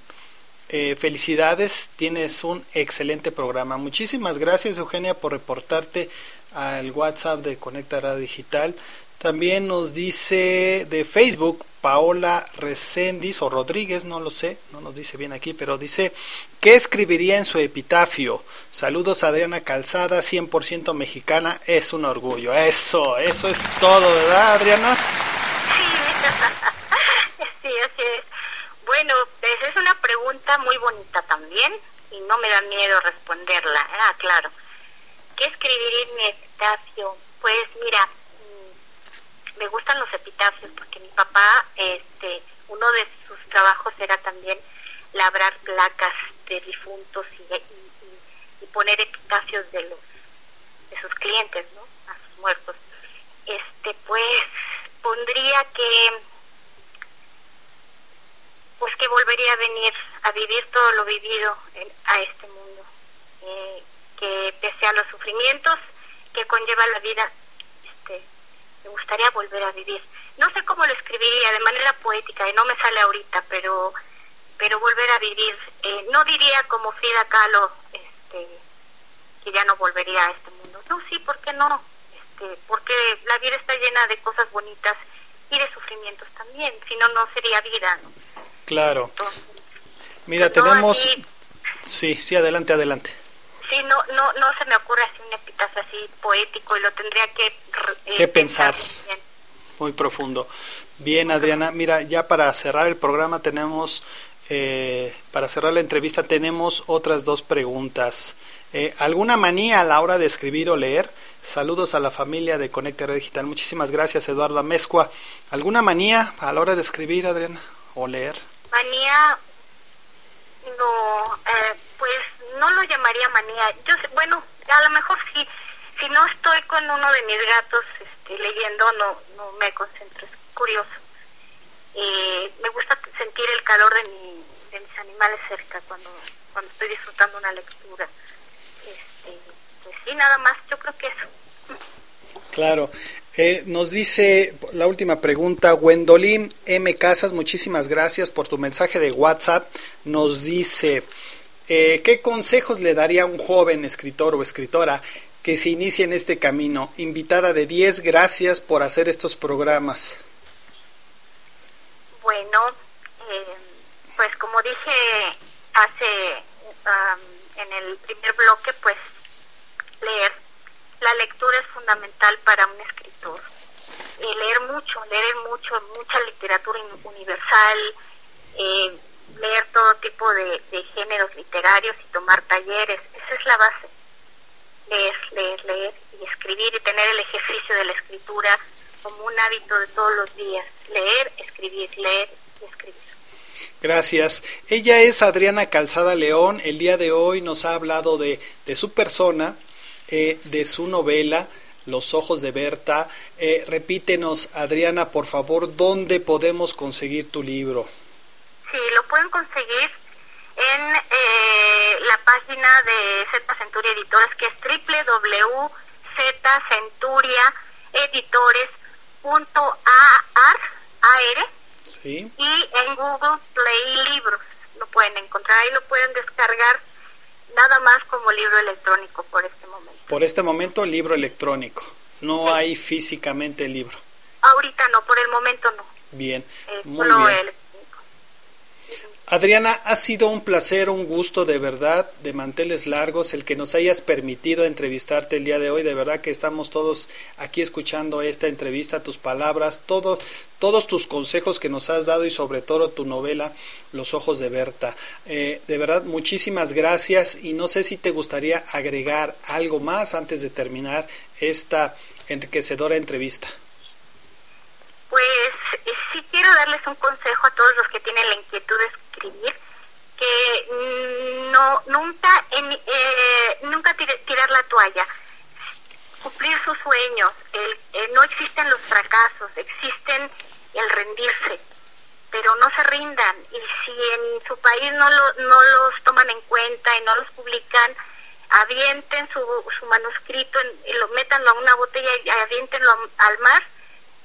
Eh, felicidades, tienes un excelente programa. Muchísimas gracias Eugenia por reportarte al WhatsApp de Conecta Digital. También nos dice de Facebook Paola Recendis o Rodríguez, no lo sé, no nos dice bien aquí, pero dice, ¿qué escribiría en su epitafio? Saludos Adriana Calzada, 100% mexicana, es un orgullo. Eso, eso es todo, ¿verdad Adriana? Sí, así es. Bueno, pues es una pregunta muy bonita también y no me da miedo responderla. Ah, claro. ¿Qué escribiría en mi epitafio? Pues mira, me gustan los epitafios porque mi papá, este, uno de sus trabajos era también labrar placas de difuntos y, y, poner epitafios de los de sus clientes, ¿no? A sus muertos. Este, pues pondría que pues que volvería a venir a vivir todo lo vivido a este mundo, eh, que pese a los sufrimientos que conlleva la vida, me gustaría volver a vivir. No sé cómo lo escribiría de manera poética y no me sale ahorita, pero pero volver a vivir, eh, no diría como Frida Kahlo, este, que ya no volvería a este mundo. No, sí, ¿por qué no? Este, porque la vida está llena de cosas bonitas y de sufrimientos también, si no, no sería vida, ¿no? Claro. Mira, tenemos... Sí, sí, adelante, adelante. Sí, no, no, no se me ocurre así un epitafio así poético y lo tendría que... Eh, que pensar. Muy profundo. Bien, Adriana, mira, ya para cerrar el programa tenemos, eh, para cerrar la entrevista tenemos otras dos preguntas. Eh, ¿Alguna manía a la hora de escribir o leer? Saludos a la familia de Conecta Digital. Muchísimas gracias, Eduardo Amezcua. ¿Alguna manía a la hora de escribir, Adriana, o leer? Manía, no, eh, pues no lo llamaría manía. Yo bueno, a lo mejor sí, si no estoy con uno de mis gatos este, leyendo, no, no me concentro, es curioso. Eh, me gusta sentir el calor de, mi, de mis animales cerca cuando, cuando estoy disfrutando una lectura. Este, pues sí, nada más, yo creo que eso. Claro. Eh, nos dice la última pregunta, Gwendolyn M. Casas, muchísimas gracias por tu mensaje de WhatsApp. Nos dice, eh, ¿qué consejos le daría a un joven escritor o escritora que se inicie en este camino? Invitada de 10, gracias por hacer estos programas. Bueno, eh, pues como dije hace en el primer bloque, pues leer. La lectura es fundamental para un escritor eh, leer mucho, leer mucho, mucha literatura universal, eh, leer todo tipo de, géneros literarios y tomar talleres, esa es la base. Leer, leer, leer y escribir y tener el ejercicio de la escritura como un hábito de todos los días. Leer, escribir, leer y escribir. Gracias. Ella es Adriana Calzada León. El día de hoy nos ha hablado de, de su persona, eh, de su novela, los ojos de Berta. Eh, repítenos, Adriana, por favor, ¿dónde podemos conseguir tu libro? Sí, lo pueden conseguir en eh, la página de Z Centuria Editores, que es www.zcenturiaeditores.com y en Google Play Libros lo pueden encontrar ahí lo pueden descargar nada más como libro electrónico por este momento. Por este momento libro electrónico, no hay físicamente el libro. Ahorita no, por el momento no. Bien, muy bien. Adriana, ha sido un placer, un gusto de verdad, de manteles largos, el que nos hayas permitido entrevistarte el día de hoy. De verdad que estamos todos aquí escuchando esta entrevista, tus palabras, todo, todos tus consejos que nos has dado y sobre todo tu novela Los Ojos de Berta. Eh, de verdad, muchísimas gracias y no sé si te gustaría agregar algo más antes de terminar esta enriquecedora entrevista. Pues eh, sí quiero darles un consejo a todos los que tienen la inquietud de que no nunca eh, nunca tirar la toalla, cumplir sus sueños. El, eh, no existen los fracasos, existen el rendirse, pero no se rindan. Y si en su país no, lo, no los toman en cuenta y no los publican, avienten su, su manuscrito, y lo métanlo a una botella y avientenlo al mar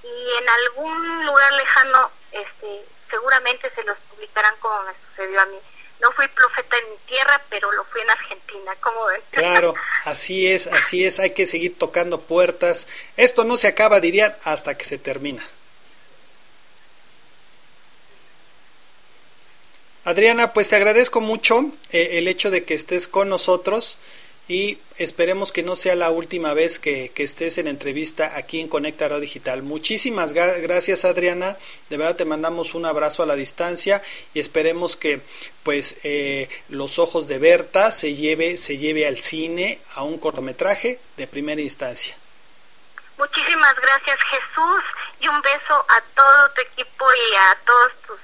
y en algún lugar lejano este seguramente se los publicarán como me sucedió a mí. No fui profeta en mi tierra, pero lo fui en Argentina, como ven. Claro, así es, así es, hay que seguir tocando puertas. Esto no se acaba, dirían, hasta que se termina. Adriana, pues te agradezco mucho eh, el hecho de que estés con nosotros y esperemos que no sea la última vez que, estés en entrevista aquí en Conecta Radio Digital. Muchísimas gracias Adriana, de verdad te mandamos un abrazo a la distancia y esperemos que pues eh, los ojos de Berta se lleve, se lleve al cine a un cortometraje de primera instancia. Muchísimas gracias Jesús y un beso a todo tu equipo y a todos tus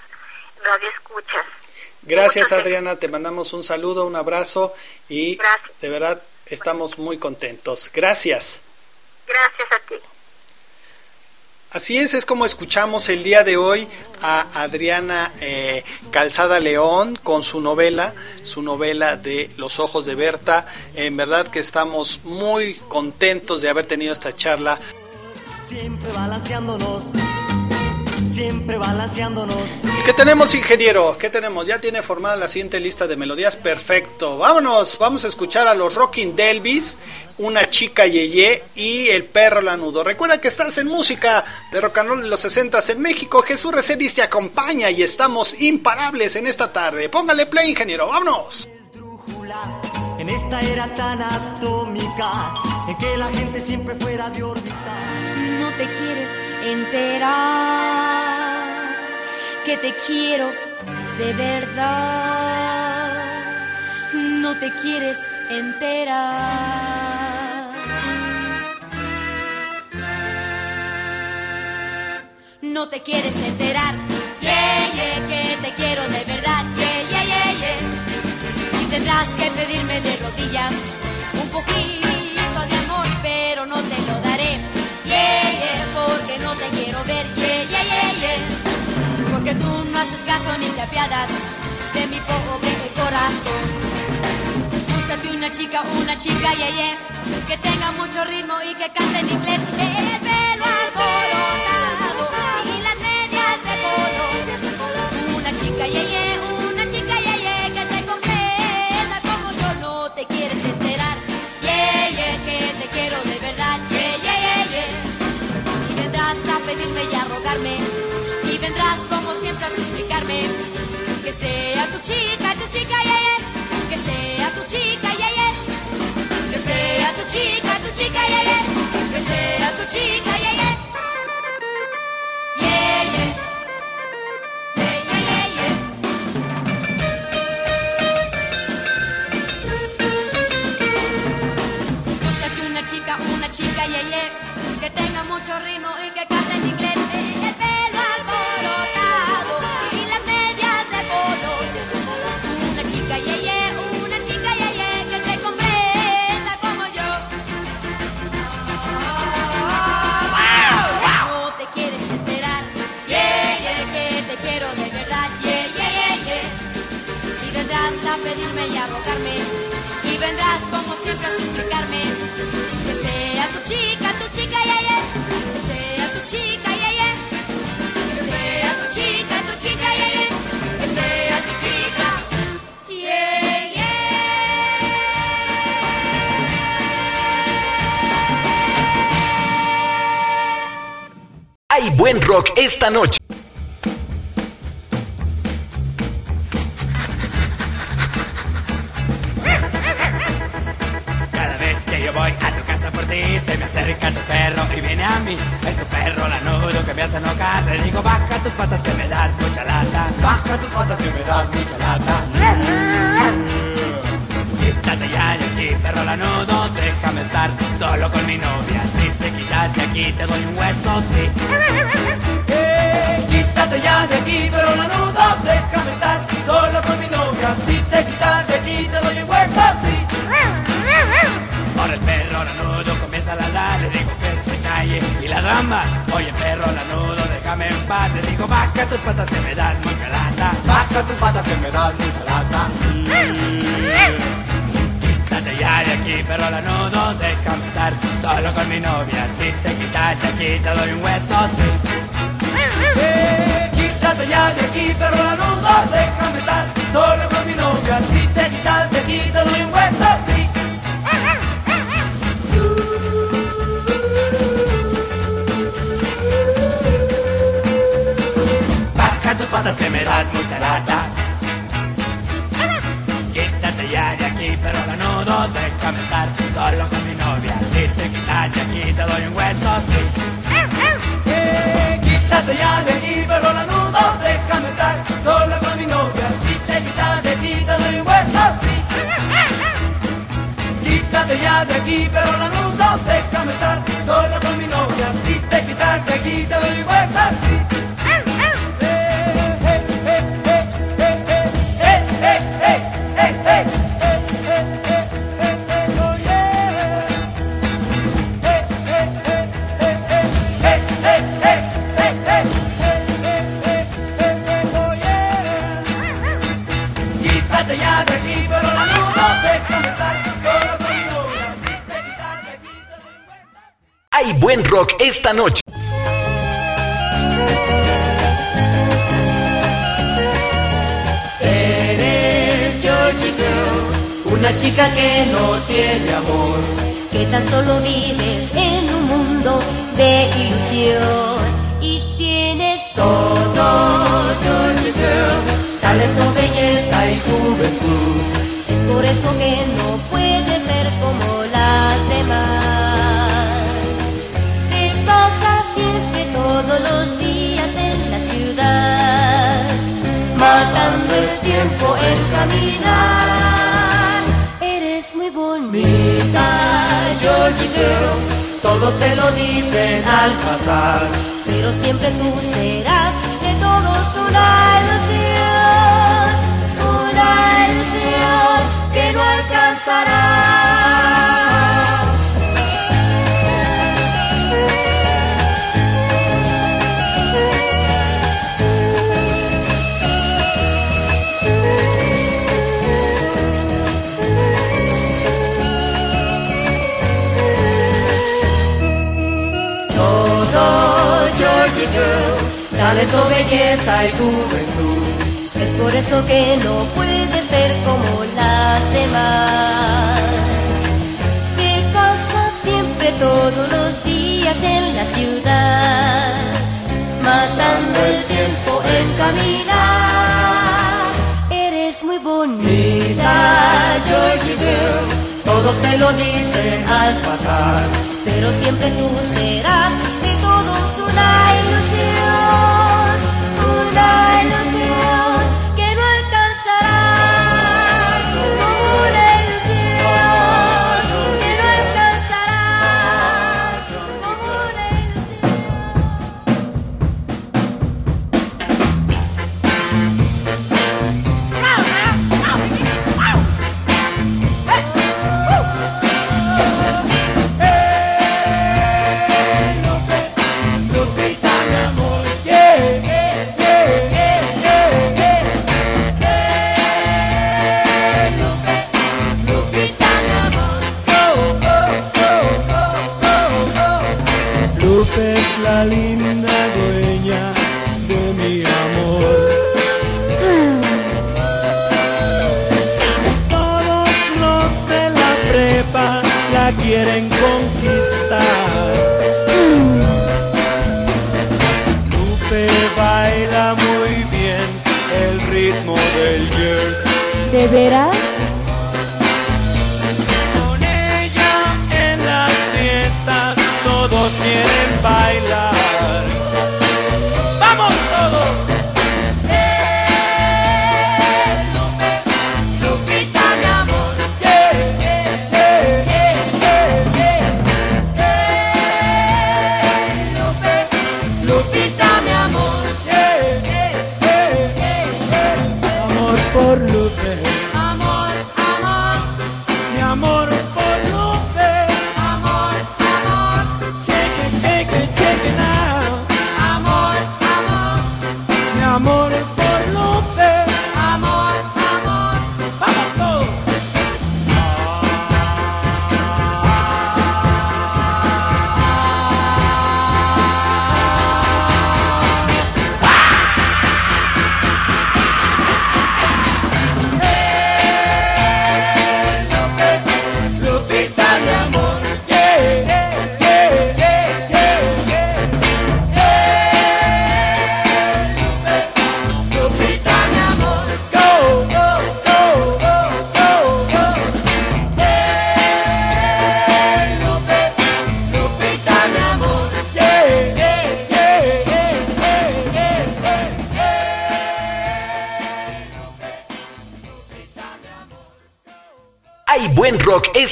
radioescuchas. Gracias Adriana, te mandamos un saludo, un abrazo y de verdad estamos muy contentos. Gracias. Gracias a ti. Así es, es como escuchamos el día de hoy a Adriana eh, Calzada León con su novela, su novela de Los Ojos de Berta. En verdad que estamos muy contentos de haber tenido esta charla. Siempre balanceándonos siempre balanceándonos. ¿Qué tenemos, ingeniero? ¿Qué tenemos? Ya tiene formada la siguiente lista de melodías. Perfecto. Vámonos, vamos a escuchar a los Rocking Delvis, una chica yeye y el perro lanudo. Recuerda que estás en música de rock and roll de los 60 en México. Jesús Resedis te acompaña y estamos imparables en esta tarde. Póngale play, ingeniero. Vámonos. En esta era tan atómica, en que la gente siempre fuera de órbita. No te quieres enterar que te quiero de verdad. No te quieres enterar. No te quieres enterar, yeah, yeah, que te quiero de verdad, yeah, yeah, yeah, yeah. Y tendrás que pedirme de rodillas un poquito de amor, pero no te lo porque no te quiero ver, yeah, yeah, yeah, yeah. Porque tú no haces caso ni te apiadas de mi pobre corazón. Búscate una chica, una chica, yeah, yeah, que tenga mucho ritmo y que cante en inglés. El pelo alborotado y las medias de color. Una chica, yeah, yeah, y vendrás como siempre a suplicarme que sea tu chica, tu chica, yeah, yeah. que sea tu chica, yeah, yeah. que sea tu chica, tu chica, yeah, yeah. que sea tu chica, yeah, yeah. Yeah, yeah. Una chica, yeah, yeah, que tenga mucho ritmo y que a pedirme y a rogarme y vendrás como siempre a suplicarme que sea tu chica, tu chica, yeah, yeah, que sea tu chica, yeah, yeah. Que sea tu chica, tu chica, yeah, yeah. Que sea tu chica, yeah. Hay buen rock esta noche. Lata. Quítate ya de aquí perro lanudo Déjame estar solo con mi novia. Si te quitas de aquí te doy un hueso, sí. Eh, Quítate ya de aquí perro lanudo Déjame estar solo con mi novia. Si te quitas de aquí te doy un hueso, sí. Ahora el perro lanudo comienza a ladrar, le digo que se calle y la drama. Oye perro lanudo, paz, le digo baja tus patas que me dan mucha lata. Baja tus patas que me dan mucha lata. Quítate ya de aquí, perro lanudo, déjame estar solo con mi novia. Si te quitas de aquí te doy un hueso, sí. Eh, Quítate ya de aquí, perro lanudo, déjame estar solo con mi novia. Si te quitas de aquí te doy un hueso, patas que me dan mucha lata. Quítate ya de aquí, pero lanudo, déjame estar solo con mi novia. Si te quitas de aquí, te doy un hueso, sí. Eh, Quítate ya de aquí, pero lanudo, déjame estar solo con mi novia. Si te quitas de aquí, te doy un hueso, sí. Quítate ya de aquí, pero noche. Eres Georgie Girl, una chica que no tiene amor. Que tan solo vives en un mundo de ilusión Matando el tiempo en caminar. Eres muy bonita, Georgie Girl, todos te lo dicen al pasar. pero siempre tú serás de todos una ilusión, una ilusión que no alcanzarás. Georgie Girl, talento, belleza y juventud. Es por eso que no puedes ser como las demás. Que pasas siempre todos los días en la ciudad, Matando el tiempo en caminar. Eres muy Bonita Georgie Girl, todos te lo dicen al pasar. pero siempre tú serás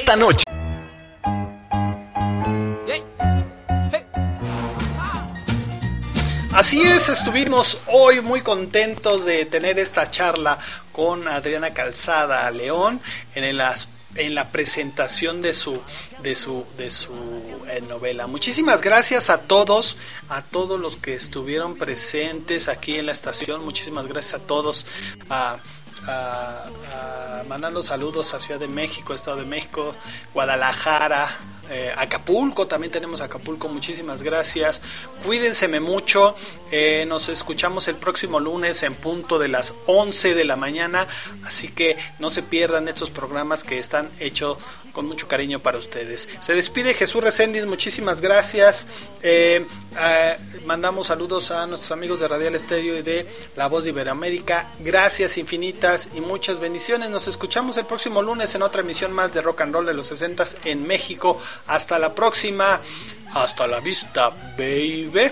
esta noche. Así es, estuvimos hoy muy contentos de tener esta charla con Adriana Calzada León en en la presentación de su de su de su eh, novela. Muchísimas gracias a todos, a todos los que estuvieron presentes aquí en la estación. Muchísimas gracias a todos. A, a- a mandando saludos a Ciudad de México, Estado de México, Guadalajara, eh, Acapulco, también tenemos Acapulco, muchísimas gracias. Cuídense mucho, eh, nos escuchamos el próximo lunes en punto de las 11 de la mañana, así que no se pierdan estos programas que están hechos con mucho cariño para ustedes. Se despide Jesús Reséndiz, muchísimas gracias. Eh, mandamos saludos a nuestros amigos de Radial Estéreo y de La Voz de Iberoamérica. Gracias infinitas y muchas bendiciones. Nos escuchamos el próximo lunes en otra emisión más de Rock and Roll de los 60 en México. Hasta la próxima. Hasta la vista, baby.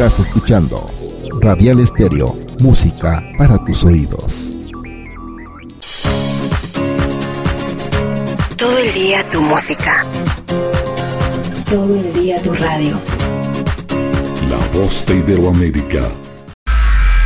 Estás escuchando Radial Estéreo, música para tus oídos. Todo el día tu música. Todo el día tu radio. La voz de Iberoamérica.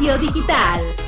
Digital.